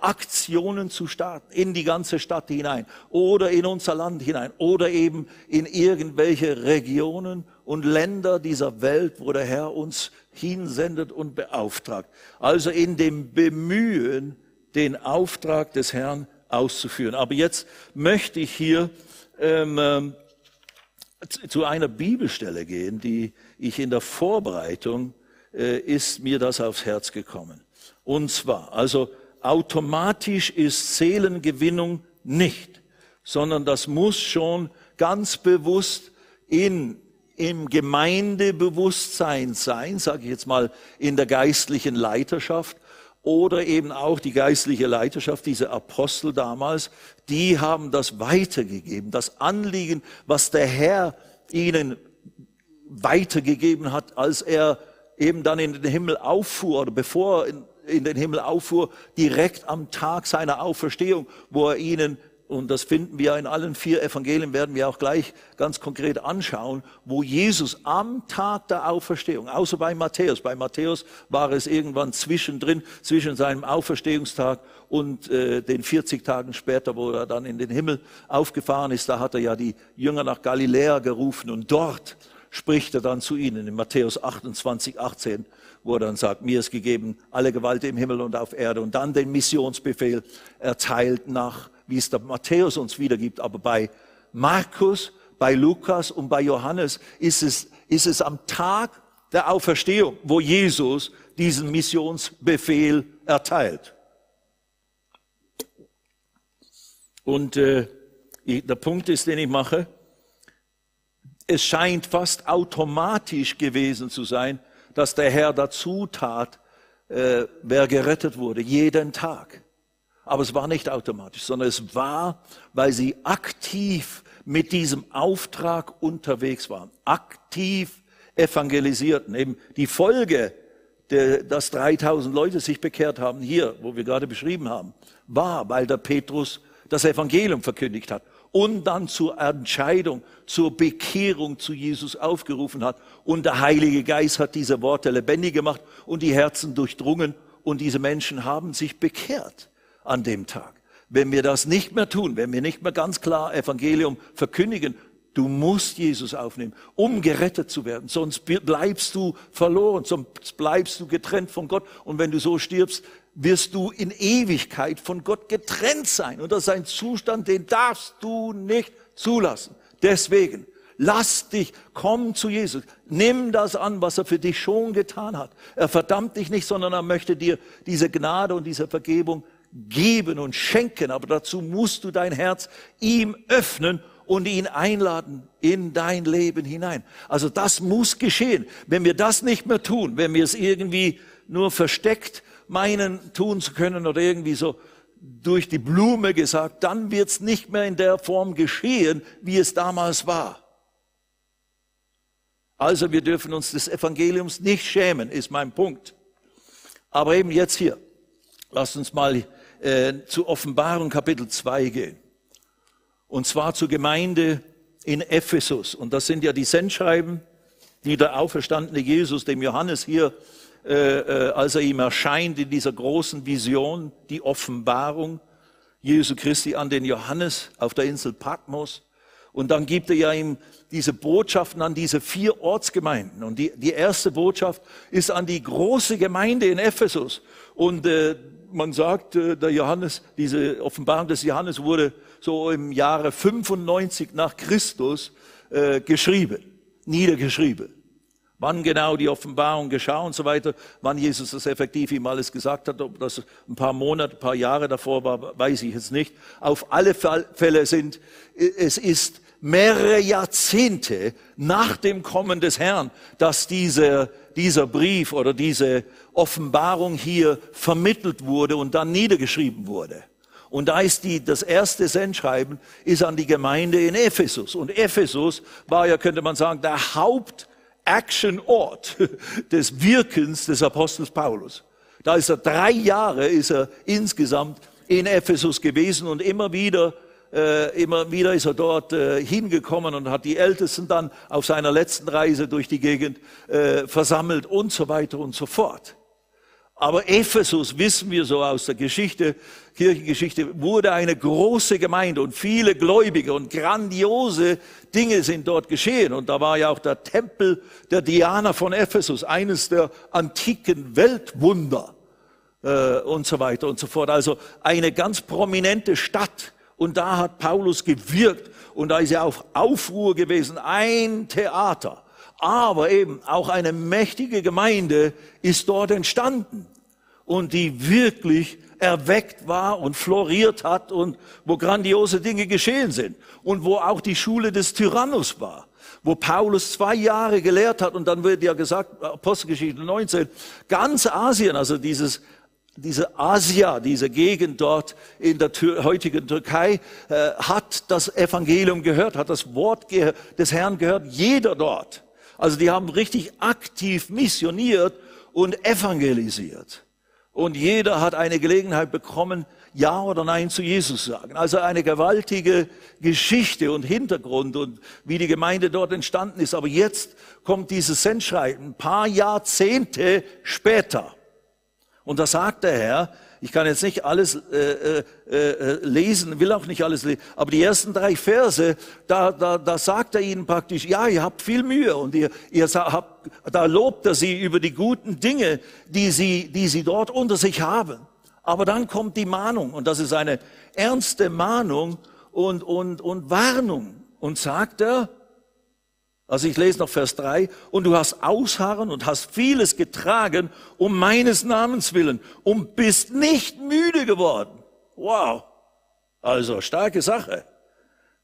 Aktionen zu starten in die ganze Stadt hinein oder in unser Land hinein oder eben in irgendwelche Regionen und Länder dieser Welt, wo der Herr uns hinsendet und beauftragt. Also in dem Bemühen, den Auftrag des Herrn auszuführen. Aber jetzt möchte ich hier ähm, ähm zu einer Bibelstelle gehen, die ich in der Vorbereitung äh, ist mir das aufs Herz gekommen. Und zwar, also automatisch ist Seelengewinnung nicht, sondern das muss schon ganz bewusst in, im Gemeindebewusstsein sein, sage ich jetzt mal in der geistlichen Leiterschaft, oder eben auch die geistliche Leiterschaft, diese Apostel damals, die haben das weitergegeben. Das Anliegen, was der Herr ihnen weitergegeben hat, als er eben dann in den Himmel auffuhr oder bevor in den Himmel auffuhr, direkt am Tag seiner Auferstehung, wo er ihnen und das finden wir in allen vier Evangelien, werden wir auch gleich ganz konkret anschauen, wo Jesus am Tag der Auferstehung, außer bei Matthäus, bei Matthäus war es irgendwann zwischendrin, zwischen seinem Auferstehungstag und äh, den 40 Tagen später, wo er dann in den Himmel aufgefahren ist, da hat er ja die Jünger nach Galiläa gerufen und dort spricht er dann zu ihnen in Matthäus 28, 18, wo er dann sagt, mir ist gegeben alle Gewalt im Himmel und auf Erde und dann den Missionsbefehl erteilt nach wie es der Matthäus uns wiedergibt, aber bei Markus, bei Lukas und bei Johannes ist es, ist es am Tag der Auferstehung, wo Jesus diesen Missionsbefehl erteilt. Und äh, der Punkt ist, den ich mache, es scheint fast automatisch gewesen zu sein, dass der Herr dazu tat, äh, wer gerettet wurde, jeden Tag. Aber es war nicht automatisch, sondern es war, weil sie aktiv mit diesem Auftrag unterwegs waren, aktiv evangelisierten. Eben die Folge, dass 3000 Leute sich bekehrt haben, hier, wo wir gerade beschrieben haben, war, weil der Petrus das Evangelium verkündigt hat und dann zur Entscheidung, zur Bekehrung zu Jesus aufgerufen hat. Und der Heilige Geist hat diese Worte lebendig gemacht und die Herzen durchdrungen und diese Menschen haben sich bekehrt an dem Tag. Wenn wir das nicht mehr tun, wenn wir nicht mehr ganz klar Evangelium verkündigen, du musst Jesus aufnehmen, um gerettet zu werden, sonst bleibst du verloren, sonst bleibst du getrennt von Gott und wenn du so stirbst, wirst du in Ewigkeit von Gott getrennt sein und das ist ein Zustand, den darfst du nicht zulassen. Deswegen, Lass dich, komm zu Jesus. Nimm das an, was er für dich schon getan hat. Er verdammt dich nicht, sondern er möchte dir diese Gnade und diese Vergebung geben und schenken, aber dazu musst du dein Herz ihm öffnen und ihn einladen in dein Leben hinein. Also das muss geschehen. Wenn wir das nicht mehr tun, wenn wir es irgendwie nur versteckt meinen tun zu können oder irgendwie so durch die Blume gesagt, dann wird es nicht mehr in der Form geschehen, wie es damals war. Also wir dürfen uns des Evangeliums nicht schämen, ist mein Punkt. Aber eben jetzt hier, lasst uns mal äh, zu Offenbarung Kapitel 2 gehen. Und zwar zur Gemeinde in Ephesus. Und das sind ja die Sendschreiben, die der auferstandene Jesus dem Johannes hier, äh, äh, als er ihm erscheint in dieser großen Vision, die Offenbarung Jesu Christi an den Johannes auf der Insel Patmos. Und dann gibt er ja ihm diese Botschaften an diese vier Ortsgemeinden. Und die, die erste Botschaft ist an die große Gemeinde in Ephesus. Und äh, man sagt, äh, der Johannes, diese Offenbarung des Johannes wurde so im Jahre 95 nach Christus äh, geschrieben, niedergeschrieben. Wann genau die Offenbarung geschah und so weiter, wann Jesus das effektiv ihm alles gesagt hat, ob das ein paar Monate, ein paar Jahre davor war, weiß ich jetzt nicht. Auf alle Fälle sind, es ist mehrere Jahrzehnte nach dem Kommen des Herrn, dass dieser, dieser Brief oder diese Offenbarung hier vermittelt wurde und dann niedergeschrieben wurde. Und da ist die, das erste Sendschreiben ist an die Gemeinde in Ephesus. Und Ephesus war ja, könnte man sagen, der Hauptactionort des Wirkens des Apostels Paulus. Da ist er drei Jahre, ist er insgesamt in Ephesus gewesen und immer wieder äh, immer wieder ist er dort äh, hingekommen und hat die Ältesten dann auf seiner letzten Reise durch die Gegend äh, versammelt und so weiter und so fort. Aber Ephesus, wissen wir so aus der Geschichte, Kirchengeschichte, wurde eine große Gemeinde und viele Gläubige und grandiose Dinge sind dort geschehen. Und da war ja auch der Tempel der Diana von Ephesus, eines der antiken Weltwunder äh, und so weiter und so fort. Also eine ganz prominente Stadt und da hat Paulus gewirkt und da ist ja auch Aufruhr gewesen, ein Theater. Aber eben auch eine mächtige Gemeinde ist dort entstanden. Und die wirklich erweckt war und floriert hat und wo grandiose Dinge geschehen sind und wo auch die Schule des Tyrannus war, wo Paulus zwei Jahre gelehrt hat und dann wird ja gesagt, Apostelgeschichte 19, ganz Asien, also dieses diese Asia, diese Gegend dort in der heutigen Türkei, äh, hat das Evangelium gehört, hat das Wort des Herrn gehört, jeder dort. Also die haben richtig aktiv missioniert und evangelisiert. Und jeder hat eine Gelegenheit bekommen, Ja oder Nein zu Jesus zu sagen. Also eine gewaltige Geschichte und Hintergrund und wie die Gemeinde dort entstanden ist. Aber jetzt kommt dieses Sendschreiben, ein paar Jahrzehnte später. Und da sagt der Herr, ich kann jetzt nicht alles äh, äh, äh, lesen, will auch nicht alles lesen, aber die ersten drei Verse, da, da, da sagt er ihnen praktisch, ja, ihr habt viel Mühe und ihr, ihr habt, da lobt er sie über die guten Dinge, die sie, die sie dort unter sich haben. Aber dann kommt die Mahnung und das ist eine ernste Mahnung und, und, und Warnung. Und sagt er, also ich lese noch Vers 3, und du hast Ausharren und hast vieles getragen um meines Namens willen und bist nicht müde geworden. Wow. Also starke Sache.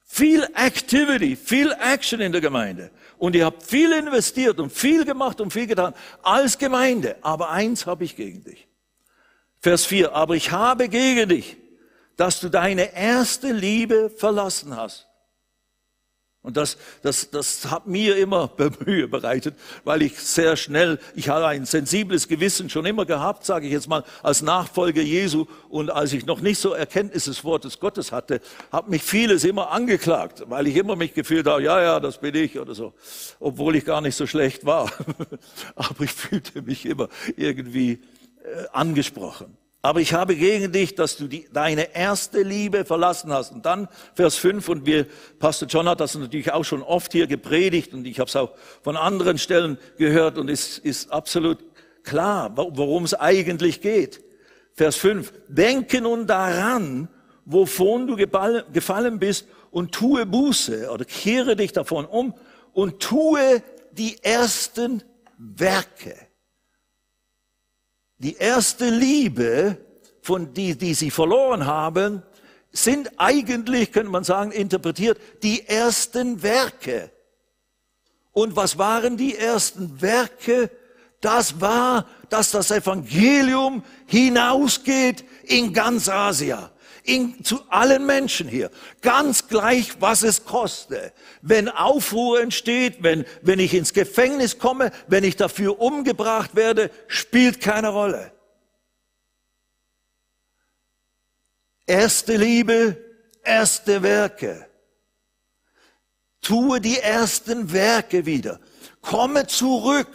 Viel Activity, viel Action in der Gemeinde. Und ihr habt viel investiert und viel gemacht und viel getan als Gemeinde. Aber eins habe ich gegen dich. Vers 4, aber ich habe gegen dich, dass du deine erste Liebe verlassen hast. Und das, das, das hat mir immer Mühe bereitet, weil ich sehr schnell, ich habe ein sensibles Gewissen schon immer gehabt, sage ich jetzt mal, als Nachfolger Jesu. Und als ich noch nicht so Erkenntnis des Wortes Gottes hatte, hat mich vieles immer angeklagt, weil ich immer mich gefühlt habe, ja, ja, das bin ich oder so. Obwohl ich gar nicht so schlecht war. Aber ich fühlte mich immer irgendwie äh, angesprochen. Aber ich habe gegen dich, dass du die, deine erste Liebe verlassen hast. Und dann Vers 5, und wir, Pastor John hat das natürlich auch schon oft hier gepredigt und ich habe es auch von anderen Stellen gehört und es ist absolut klar, worum es eigentlich geht. Vers 5, denke nun daran, wovon du gefallen bist und tue Buße oder kehre dich davon um und tue die ersten Werke die erste Liebe, von die, die sie verloren haben, sind eigentlich, könnte man sagen, interpretiert, die ersten Werke. Und was waren die ersten Werke? Das war, dass das Evangelium hinausgeht in ganz Asia in, zu allen Menschen hier, ganz gleich, was es koste. Wenn Aufruhr entsteht, wenn, wenn ich ins Gefängnis komme, wenn ich dafür umgebracht werde, spielt keine Rolle. Erste Liebe, erste Werke. Tue die ersten Werke wieder. Komme zurück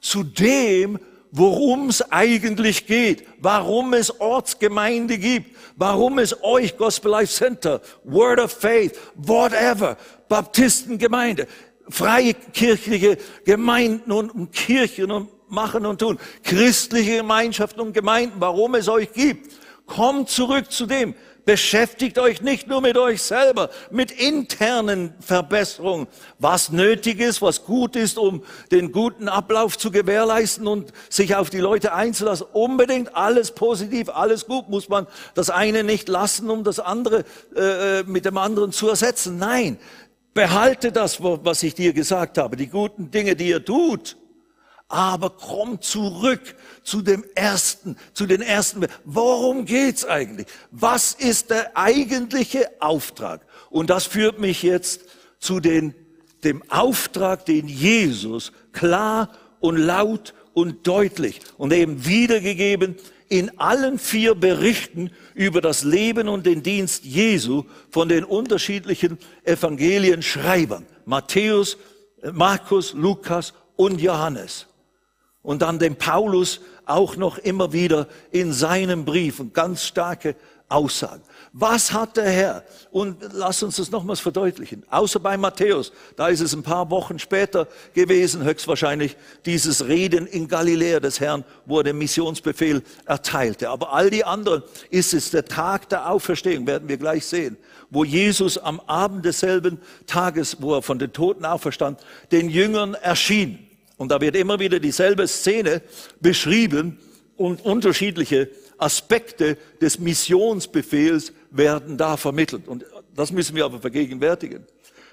zu dem, worum es eigentlich geht, warum es Ortsgemeinde gibt, warum es euch Gospel Life Center, Word of Faith, whatever, Baptistengemeinde, freikirchliche Gemeinden und Kirchen und machen und tun, christliche Gemeinschaften und Gemeinden, warum es euch gibt. Kommt zurück zu dem, Beschäftigt euch nicht nur mit euch selber, mit internen Verbesserungen, was nötig ist, was gut ist, um den guten Ablauf zu gewährleisten und sich auf die Leute einzulassen. Unbedingt alles positiv, alles gut, muss man das eine nicht lassen, um das andere äh, äh mit dem anderen zu ersetzen. Nein, behalte das, was ich dir gesagt habe, die guten Dinge, die ihr tut aber komm zurück zu dem ersten, zu den ersten. Worum geht's eigentlich? Was ist der eigentliche Auftrag? Und das führt mich jetzt zu den, dem Auftrag, den Jesus klar und laut und deutlich und eben wiedergegeben in allen vier Berichten über das Leben und den Dienst Jesu von den unterschiedlichen Evangelienschreibern. Matthäus, Markus, Lukas und Johannes und dann dem Paulus auch noch immer wieder in seinen Briefen ganz starke Aussagen. Was hat der Herr? Und lass uns das nochmals verdeutlichen. Außer bei Matthäus, da ist es ein paar Wochen später gewesen, höchstwahrscheinlich dieses Reden in Galiläa des Herrn, wo er den Missionsbefehl erteilte. Aber all die anderen ist es der Tag der Auferstehung, werden wir gleich sehen, wo Jesus am Abend desselben Tages, wo er von den Toten auferstand, den Jüngern erschien. Und da wird immer wieder dieselbe Szene beschrieben. und unterschiedliche Aspekte des Missionsbefehls werden da vermittelt. Und das müssen wir aber vergegenwärtigen.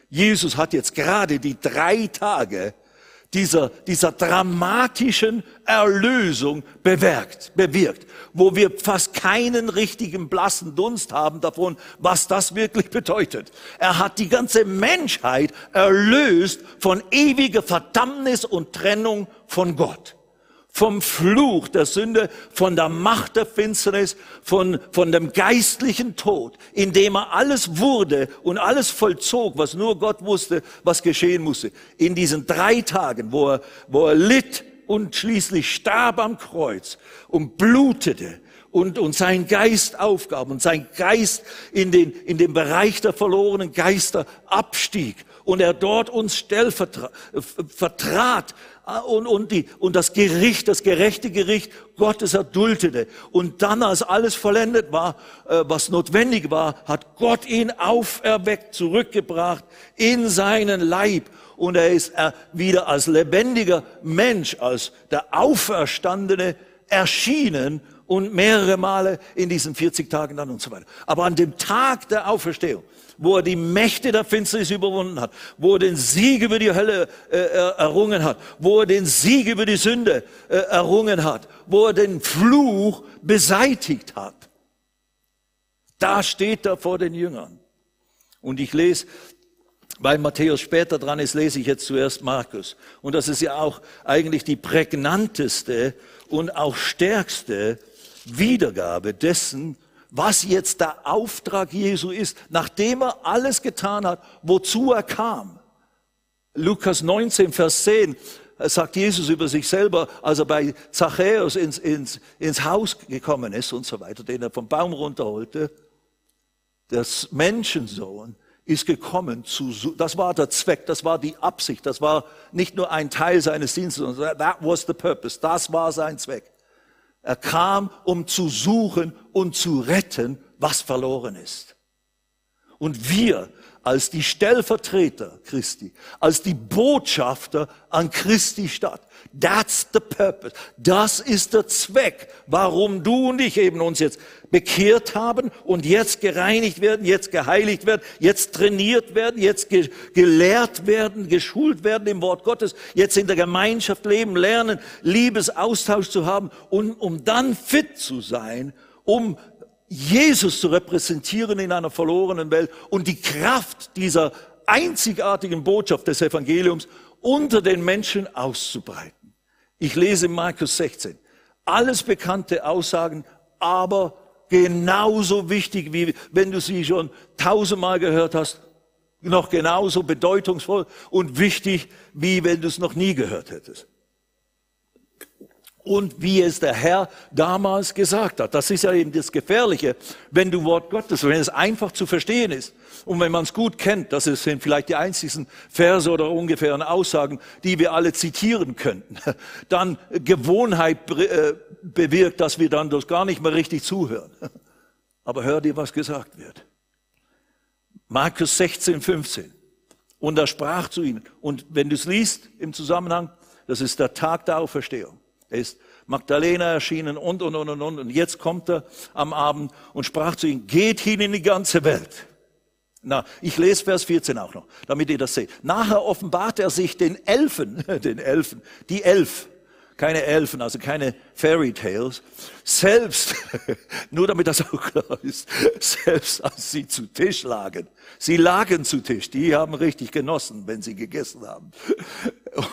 Jesus hat jetzt gerade die drei Tage dieser, dieser dramatischen Erlösung bewirkt, bewirkt, wo wir fast keinen richtigen blassen Dunst haben davon, was das wirklich bedeutet. Er hat die ganze Menschheit erlöst von ewiger Verdammnis und Trennung von Gott vom Fluch der Sünde, von der Macht der Finsternis, von, von dem geistlichen Tod, indem er alles wurde und alles vollzog, was nur Gott wusste, was geschehen musste. In diesen drei Tagen, wo er, wo er litt und schließlich starb am Kreuz und blutete und, und sein Geist aufgab und sein Geist in den, in den Bereich der verlorenen Geister abstieg und er dort uns stellvertrat äh, und, und, die, und das Gericht, das gerechte Gericht Gottes erdultete. Und dann, als alles vollendet war, äh, was notwendig war, hat Gott ihn auferweckt, zurückgebracht in seinen Leib. Und er ist äh, wieder als lebendiger Mensch, als der Auferstandene erschienen und mehrere Male in diesen 40 Tagen dann und so weiter. Aber an dem Tag der Auferstehung, wo er die Mächte der Finsternis überwunden hat, wo er den Sieg über die Hölle äh, errungen hat, wo er den Sieg über die Sünde äh, errungen hat, wo er den Fluch beseitigt hat. Da steht er vor den Jüngern. Und ich lese, weil Matthäus später dran ist, lese ich jetzt zuerst Markus. Und das ist ja auch eigentlich die prägnanteste und auch stärkste Wiedergabe dessen, was jetzt der Auftrag Jesu ist, nachdem er alles getan hat, wozu er kam. Lukas 19, Vers 10 sagt Jesus über sich selber, als er bei Zachäus ins, ins, ins Haus gekommen ist und so weiter, den er vom Baum runterholte. Das Menschensohn ist gekommen zu, das war der Zweck, das war die Absicht, das war nicht nur ein Teil seines Dienstes, sondern that was the purpose, das war sein Zweck. Er kam, um zu suchen und zu retten, was verloren ist. Und wir als die Stellvertreter Christi, als die Botschafter an Christi Stadt. That's the purpose. Das ist der Zweck, warum du und ich eben uns jetzt bekehrt haben und jetzt gereinigt werden, jetzt geheiligt werden, jetzt trainiert werden, jetzt ge gelehrt werden, geschult werden im Wort Gottes, jetzt in der Gemeinschaft leben, lernen, Liebesaustausch zu haben und um dann fit zu sein, um Jesus zu repräsentieren in einer verlorenen Welt und die Kraft dieser einzigartigen Botschaft des Evangeliums unter den Menschen auszubreiten. Ich lese Markus 16. Alles bekannte Aussagen, aber genauso wichtig, wie wenn du sie schon tausendmal gehört hast, noch genauso bedeutungsvoll und wichtig, wie wenn du es noch nie gehört hättest und wie es der Herr damals gesagt hat. Das ist ja eben das Gefährliche, wenn du Wort Gottes, wenn es einfach zu verstehen ist und wenn man es gut kennt, das sind vielleicht die einzigen Verse oder ungefähren Aussagen, die wir alle zitieren könnten, dann Gewohnheit äh, bewirkt, dass wir dann das gar nicht mehr richtig zuhören. Aber hör dir, was gesagt wird. Markus 16, 15. Und er sprach zu ihnen. Und wenn du es liest im Zusammenhang, das ist der Tag der Auferstehung. Er ist Magdalena erschienen und, und, und, und, und. Und jetzt kommt er am Abend und sprach zu ihnen, geht hin in die ganze Welt. Na, ich lese Vers 14 auch noch, damit ihr das seht. Nachher offenbart er sich den Elfen, den Elfen, die Elf, keine Elfen, also keine Fairy Tales, selbst, nur damit das auch klar ist, selbst als sie zu Tisch lagen. Sie lagen zu Tisch, die haben richtig genossen, wenn sie gegessen haben.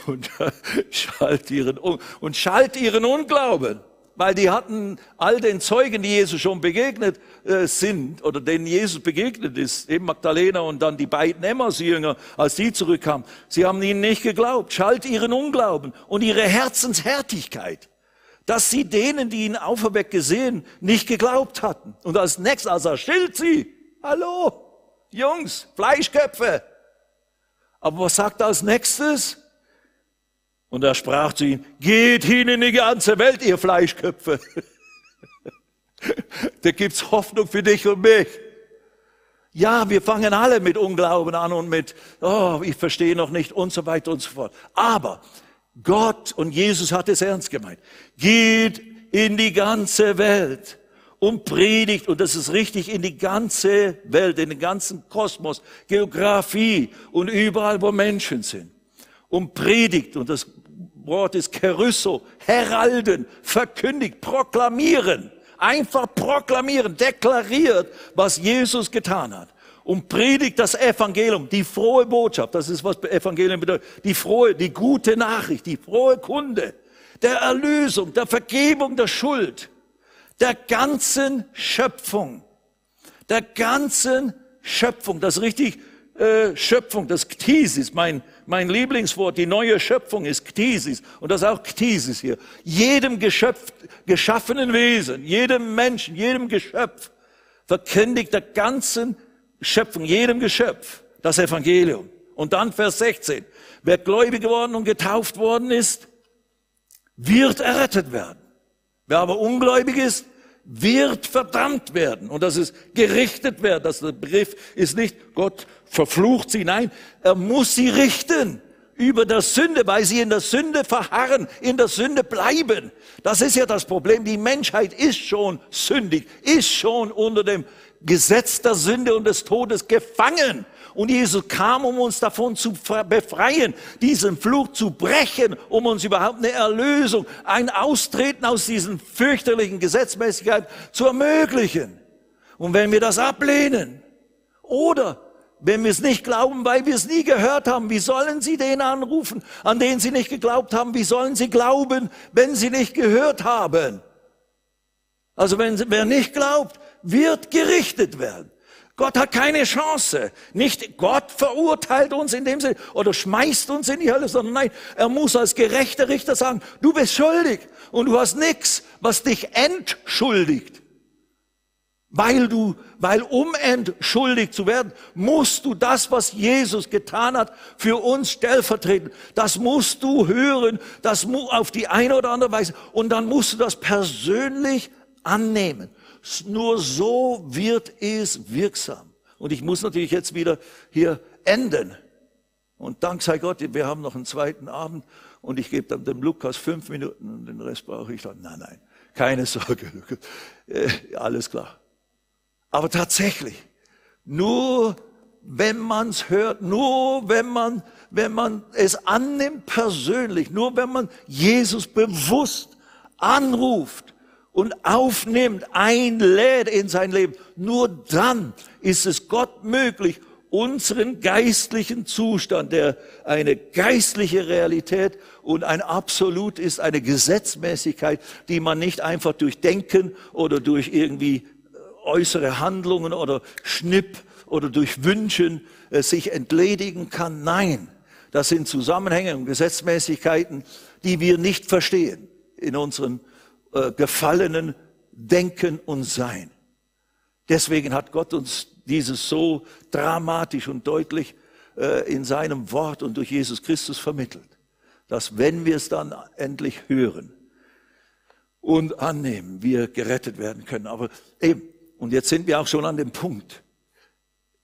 Und schalt ihren, und schalt ihren Unglauben weil die hatten all den Zeugen, die Jesus schon begegnet äh, sind oder denen Jesus begegnet ist, eben Magdalena und dann die beiden Emmaus-Jünger, als die zurückkamen, sie haben ihnen nicht geglaubt. Schalt ihren Unglauben und ihre Herzenshärtigkeit, dass sie denen, die ihn auferweckt gesehen, nicht geglaubt hatten. Und als nächstes, als er schilt sie, hallo, Jungs, Fleischköpfe. Aber was sagt er als nächstes? Und er sprach zu ihnen, geht hin in die ganze Welt, ihr Fleischköpfe. da gibt's Hoffnung für dich und mich. Ja, wir fangen alle mit Unglauben an und mit, oh, ich verstehe noch nicht und so weiter und so fort. Aber Gott und Jesus hat es ernst gemeint. Geht in die ganze Welt und predigt, und das ist richtig, in die ganze Welt, in den ganzen Kosmos, Geografie und überall, wo Menschen sind. Und predigt, und das Wort ist Kerusso, heralden, verkündigt, proklamieren, einfach proklamieren, deklariert, was Jesus getan hat. Und predigt das Evangelium, die frohe Botschaft, das ist was Evangelium bedeutet, die frohe, die gute Nachricht, die frohe Kunde der Erlösung, der Vergebung der Schuld, der ganzen Schöpfung, der ganzen Schöpfung, das ist richtig äh, Schöpfung, das Ktisis, mein, mein Lieblingswort, die neue Schöpfung ist Ktisis und das ist auch Ktisis hier. Jedem Geschöpf, geschaffenen Wesen, jedem Menschen, jedem Geschöpf verkündigt der ganzen Schöpfung, jedem Geschöpf das Evangelium. Und dann Vers 16. Wer gläubig geworden und getauft worden ist, wird errettet werden. Wer aber ungläubig ist, wird verdammt werden. Und das ist gerichtet werden. Das der Begriff ist nicht, Gott verflucht sie. Nein, er muss sie richten über der Sünde, weil sie in der Sünde verharren, in der Sünde bleiben. Das ist ja das Problem. Die Menschheit ist schon sündig, ist schon unter dem Gesetz der Sünde und des Todes gefangen. Und Jesus kam, um uns davon zu befreien, diesen Fluch zu brechen, um uns überhaupt eine Erlösung, ein Austreten aus diesen fürchterlichen Gesetzmäßigkeiten zu ermöglichen. Und wenn wir das ablehnen oder wenn wir es nicht glauben, weil wir es nie gehört haben, wie sollen Sie den anrufen, an den Sie nicht geglaubt haben? Wie sollen Sie glauben, wenn Sie nicht gehört haben? Also wenn, wer nicht glaubt, wird gerichtet werden. Gott hat keine Chance. Nicht Gott verurteilt uns in dem Sinne oder schmeißt uns in die Hölle, sondern nein, er muss als gerechter Richter sagen, du bist schuldig und du hast nichts, was dich entschuldigt. Weil du, weil um entschuldigt zu werden, musst du das, was Jesus getan hat, für uns stellvertreten. Das musst du hören, das auf die eine oder andere Weise. Und dann musst du das persönlich annehmen. Nur so wird es wirksam. Und ich muss natürlich jetzt wieder hier enden. Und dank sei Gott, wir haben noch einen zweiten Abend und ich gebe dann dem Lukas fünf Minuten und den Rest brauche ich dann. Nein, nein, keine Sorge, Lukas. Äh, alles klar. Aber tatsächlich, nur wenn man es hört, nur wenn man, wenn man es annimmt persönlich, nur wenn man Jesus bewusst anruft, und aufnimmt, einlädt in sein Leben, nur dann ist es Gott möglich, unseren geistlichen Zustand, der eine geistliche Realität und ein Absolut ist, eine Gesetzmäßigkeit, die man nicht einfach durch Denken oder durch irgendwie äh, äußere Handlungen oder Schnipp oder durch Wünschen äh, sich entledigen kann. Nein, das sind Zusammenhänge und Gesetzmäßigkeiten, die wir nicht verstehen in unseren äh, gefallenen Denken und Sein. Deswegen hat Gott uns dieses so dramatisch und deutlich äh, in seinem Wort und durch Jesus Christus vermittelt, dass wenn wir es dann endlich hören und annehmen, wir gerettet werden können. Aber eben, und jetzt sind wir auch schon an dem Punkt,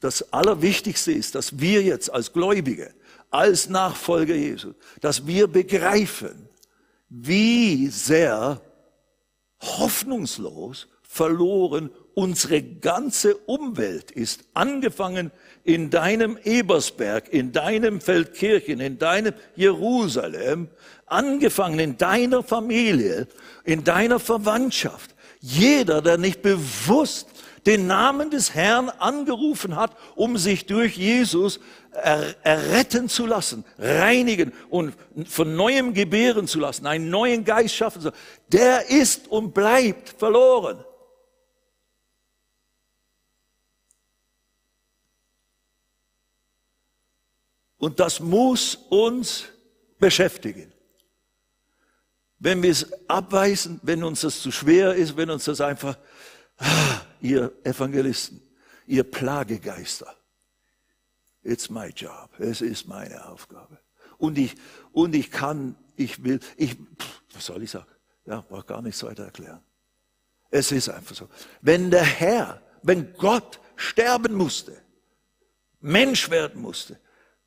das Allerwichtigste ist, dass wir jetzt als Gläubige, als Nachfolger Jesu, dass wir begreifen, wie sehr hoffnungslos verloren unsere ganze Umwelt ist, angefangen in deinem Ebersberg, in deinem Feldkirchen, in deinem Jerusalem, angefangen in deiner Familie, in deiner Verwandtschaft. Jeder, der nicht bewusst den Namen des Herrn angerufen hat, um sich durch Jesus er, erretten zu lassen, reinigen und von neuem gebären zu lassen, einen neuen Geist schaffen zu lassen, der ist und bleibt verloren. Und das muss uns beschäftigen. Wenn wir es abweisen, wenn uns das zu schwer ist, wenn uns das einfach, ah, ihr Evangelisten, ihr Plagegeister, It's my job. Es ist meine Aufgabe. Und ich, und ich kann, ich will, ich, was soll ich sagen? Ja, braucht gar nichts weiter erklären. Es ist einfach so. Wenn der Herr, wenn Gott sterben musste, Mensch werden musste,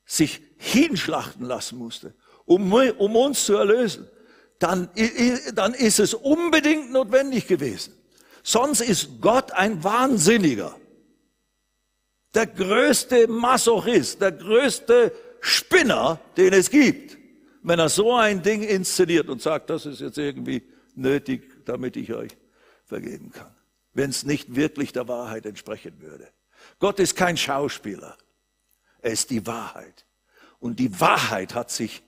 sich hinschlachten lassen musste, um, um uns zu erlösen, dann, dann ist es unbedingt notwendig gewesen. Sonst ist Gott ein Wahnsinniger. Der größte Masochist, der größte Spinner, den es gibt, wenn er so ein Ding inszeniert und sagt, das ist jetzt irgendwie nötig, damit ich euch vergeben kann. Wenn es nicht wirklich der Wahrheit entsprechen würde. Gott ist kein Schauspieler. Er ist die Wahrheit. Und die Wahrheit hat sich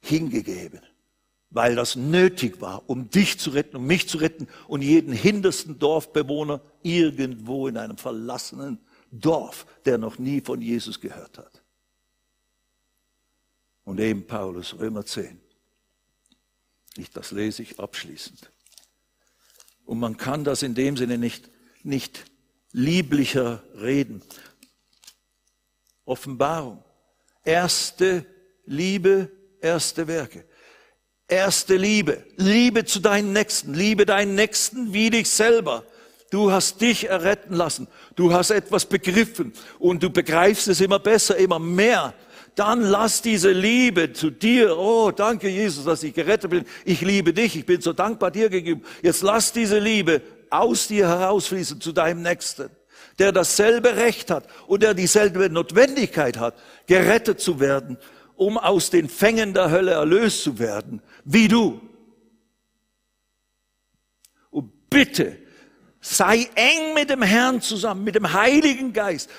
hingegeben, weil das nötig war, um dich zu retten, um mich zu retten und jeden hintersten Dorfbewohner irgendwo in einem verlassenen Dorf, der noch nie von Jesus gehört hat. Und eben Paulus, Römer 10. Ich, das lese ich abschließend. Und man kann das in dem Sinne nicht, nicht lieblicher reden. Offenbarung. Erste Liebe, erste Werke. Erste Liebe. Liebe zu deinen Nächsten. Liebe deinen Nächsten wie dich selber. Du hast dich erretten lassen. Du hast etwas begriffen und du begreifst es immer besser, immer mehr dann lass diese Liebe zu dir, oh, danke Jesus, dass ich gerettet bin, ich liebe dich, ich bin so dankbar dir gegenüber. Jetzt lass diese Liebe aus dir herausfließen zu deinem Nächsten, der dasselbe Recht hat und der dieselbe Notwendigkeit hat, gerettet zu werden, um aus den Fängen der Hölle erlöst zu werden, wie du. Und bitte, sei eng mit dem Herrn zusammen, mit dem Heiligen Geist.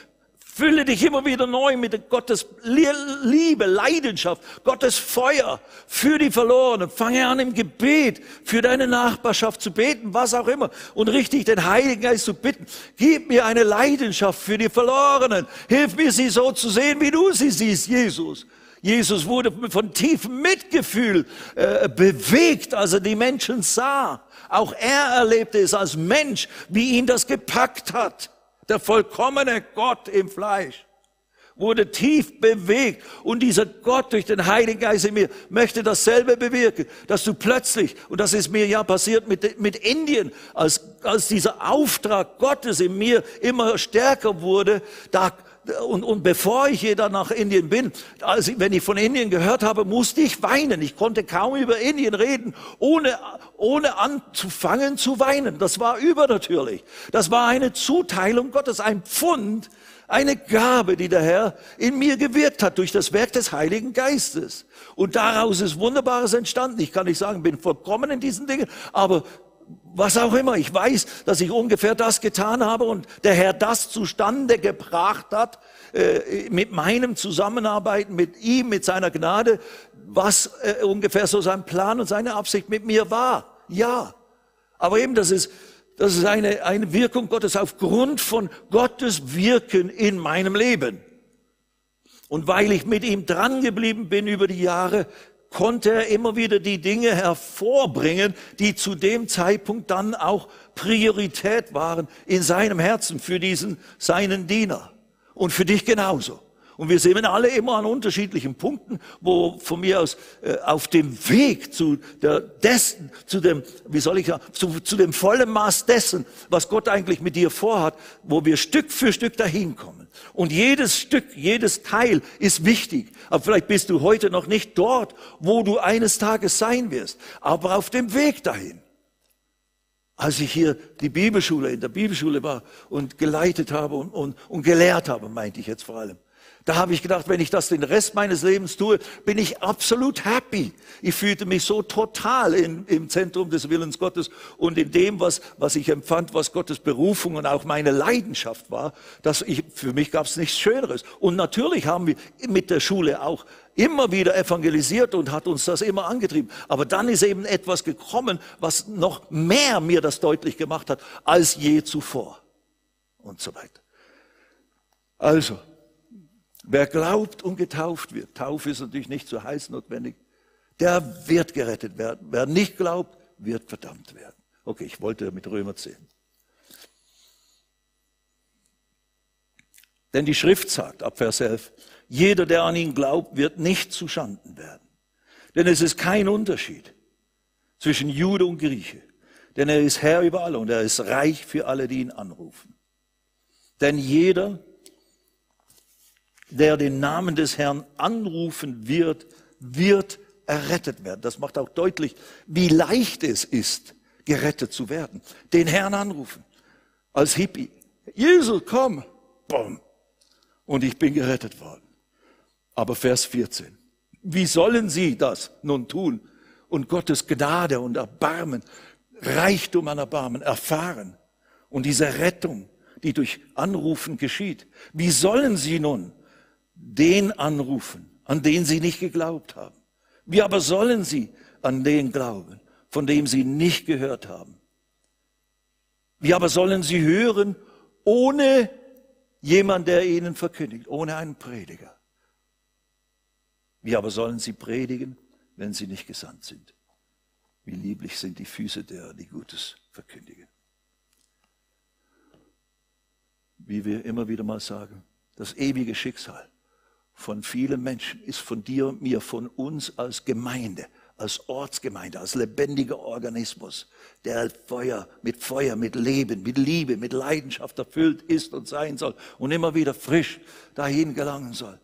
Fülle dich immer wieder neu mit Gottes Liebe, Leidenschaft, Gottes Feuer für die Verlorenen. Fange an im Gebet für deine Nachbarschaft zu beten, was auch immer. Und richtig den Heiligen Geist zu bitten. Gib mir eine Leidenschaft für die Verlorenen. Hilf mir, sie so zu sehen, wie du sie siehst, Jesus. Jesus wurde von tiefem Mitgefühl äh, bewegt, als er die Menschen sah. Auch er erlebte es als Mensch, wie ihn das gepackt hat. Der vollkommene Gott im Fleisch wurde tief bewegt und dieser Gott durch den Heiligen Geist in mir möchte dasselbe bewirken, dass du plötzlich, und das ist mir ja passiert mit, mit Indien, als, als dieser Auftrag Gottes in mir immer stärker wurde, da und, und bevor ich dann nach Indien bin, also wenn ich von Indien gehört habe, musste ich weinen. Ich konnte kaum über Indien reden, ohne, ohne anzufangen zu weinen. Das war übernatürlich. Das war eine Zuteilung Gottes, ein Pfund, eine Gabe, die der Herr in mir gewirkt hat durch das Werk des Heiligen Geistes. Und daraus ist Wunderbares entstanden. Ich kann nicht sagen, bin vollkommen in diesen Dingen, aber was auch immer. Ich weiß, dass ich ungefähr das getan habe und der Herr das zustande gebracht hat äh, mit meinem Zusammenarbeiten mit ihm, mit seiner Gnade, was äh, ungefähr so sein Plan und seine Absicht mit mir war. Ja, aber eben das ist das ist eine eine Wirkung Gottes aufgrund von Gottes Wirken in meinem Leben. Und weil ich mit ihm dran geblieben bin über die Jahre, konnte er immer wieder die Dinge hervorbringen, die zu dem Zeitpunkt dann auch Priorität waren in seinem Herzen für diesen, seinen Diener. Und für dich genauso. Und wir sehen alle immer an unterschiedlichen Punkten, wo von mir aus äh, auf dem Weg zu der dessen, zu dem, wie soll ich sagen, zu, zu dem vollen Maß dessen, was Gott eigentlich mit dir vorhat, wo wir Stück für Stück dahin kommen. Und jedes Stück, jedes Teil ist wichtig. Aber vielleicht bist du heute noch nicht dort, wo du eines Tages sein wirst, aber auf dem Weg dahin. Als ich hier die Bibelschule, in der Bibelschule war und geleitet habe und, und, und gelehrt habe, meinte ich jetzt vor allem. Da habe ich gedacht, wenn ich das den Rest meines Lebens tue, bin ich absolut happy. Ich fühlte mich so total in, im Zentrum des Willens Gottes und in dem, was, was ich empfand, was Gottes Berufung und auch meine Leidenschaft war, dass ich, für mich gab es nichts Schöneres. Und natürlich haben wir mit der Schule auch immer wieder evangelisiert und hat uns das immer angetrieben. Aber dann ist eben etwas gekommen, was noch mehr mir das deutlich gemacht hat als je zuvor. Und so weiter. Also, Wer glaubt und getauft wird, Taufe ist natürlich nicht so heiß notwendig, der wird gerettet werden. Wer nicht glaubt, wird verdammt werden. Okay, ich wollte mit Römer 10. Denn die Schrift sagt, ab Vers 11, jeder, der an ihn glaubt, wird nicht zu Schanden werden. Denn es ist kein Unterschied zwischen Jude und Grieche. Denn er ist Herr über alle und er ist reich für alle, die ihn anrufen. Denn jeder, der den Namen des Herrn anrufen wird, wird errettet werden. Das macht auch deutlich, wie leicht es ist, gerettet zu werden. Den Herrn anrufen. Als Hippie. Jesus, komm. Boom. Und ich bin gerettet worden. Aber Vers 14. Wie sollen sie das nun tun und Gottes Gnade und Erbarmen, Reichtum an Erbarmen erfahren und diese Rettung, die durch Anrufen geschieht? Wie sollen sie nun den anrufen, an den sie nicht geglaubt haben? Wie aber sollen sie an den glauben, von dem sie nicht gehört haben? Wie aber sollen sie hören, ohne jemand, der ihnen verkündigt, ohne einen Prediger? Wie aber sollen sie predigen, wenn sie nicht gesandt sind? Wie lieblich sind die Füße derer, die Gutes verkündigen. Wie wir immer wieder mal sagen, das ewige Schicksal von vielen Menschen ist von dir und mir, von uns als Gemeinde, als Ortsgemeinde, als lebendiger Organismus, der Feuer, mit Feuer, mit Leben, mit Liebe, mit Leidenschaft erfüllt ist und sein soll und immer wieder frisch dahin gelangen soll,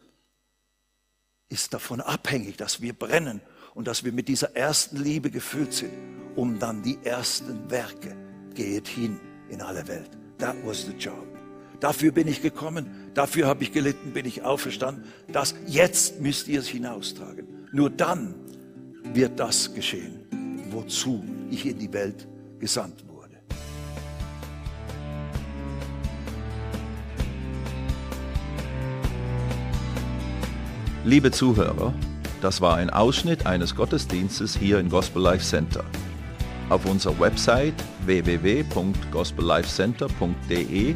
ist davon abhängig, dass wir brennen und dass wir mit dieser ersten Liebe gefüllt sind, um dann die ersten Werke geht hin in alle Welt. That was the job. Dafür bin ich gekommen, dafür habe ich gelitten, bin ich auferstanden. Das jetzt müsst ihr es hinaustragen. Nur dann wird das geschehen, wozu ich in die Welt gesandt wurde. Liebe Zuhörer, das war ein Ausschnitt eines Gottesdienstes hier im Gospel Life Center. Auf unserer Website www.gospellifecenter.de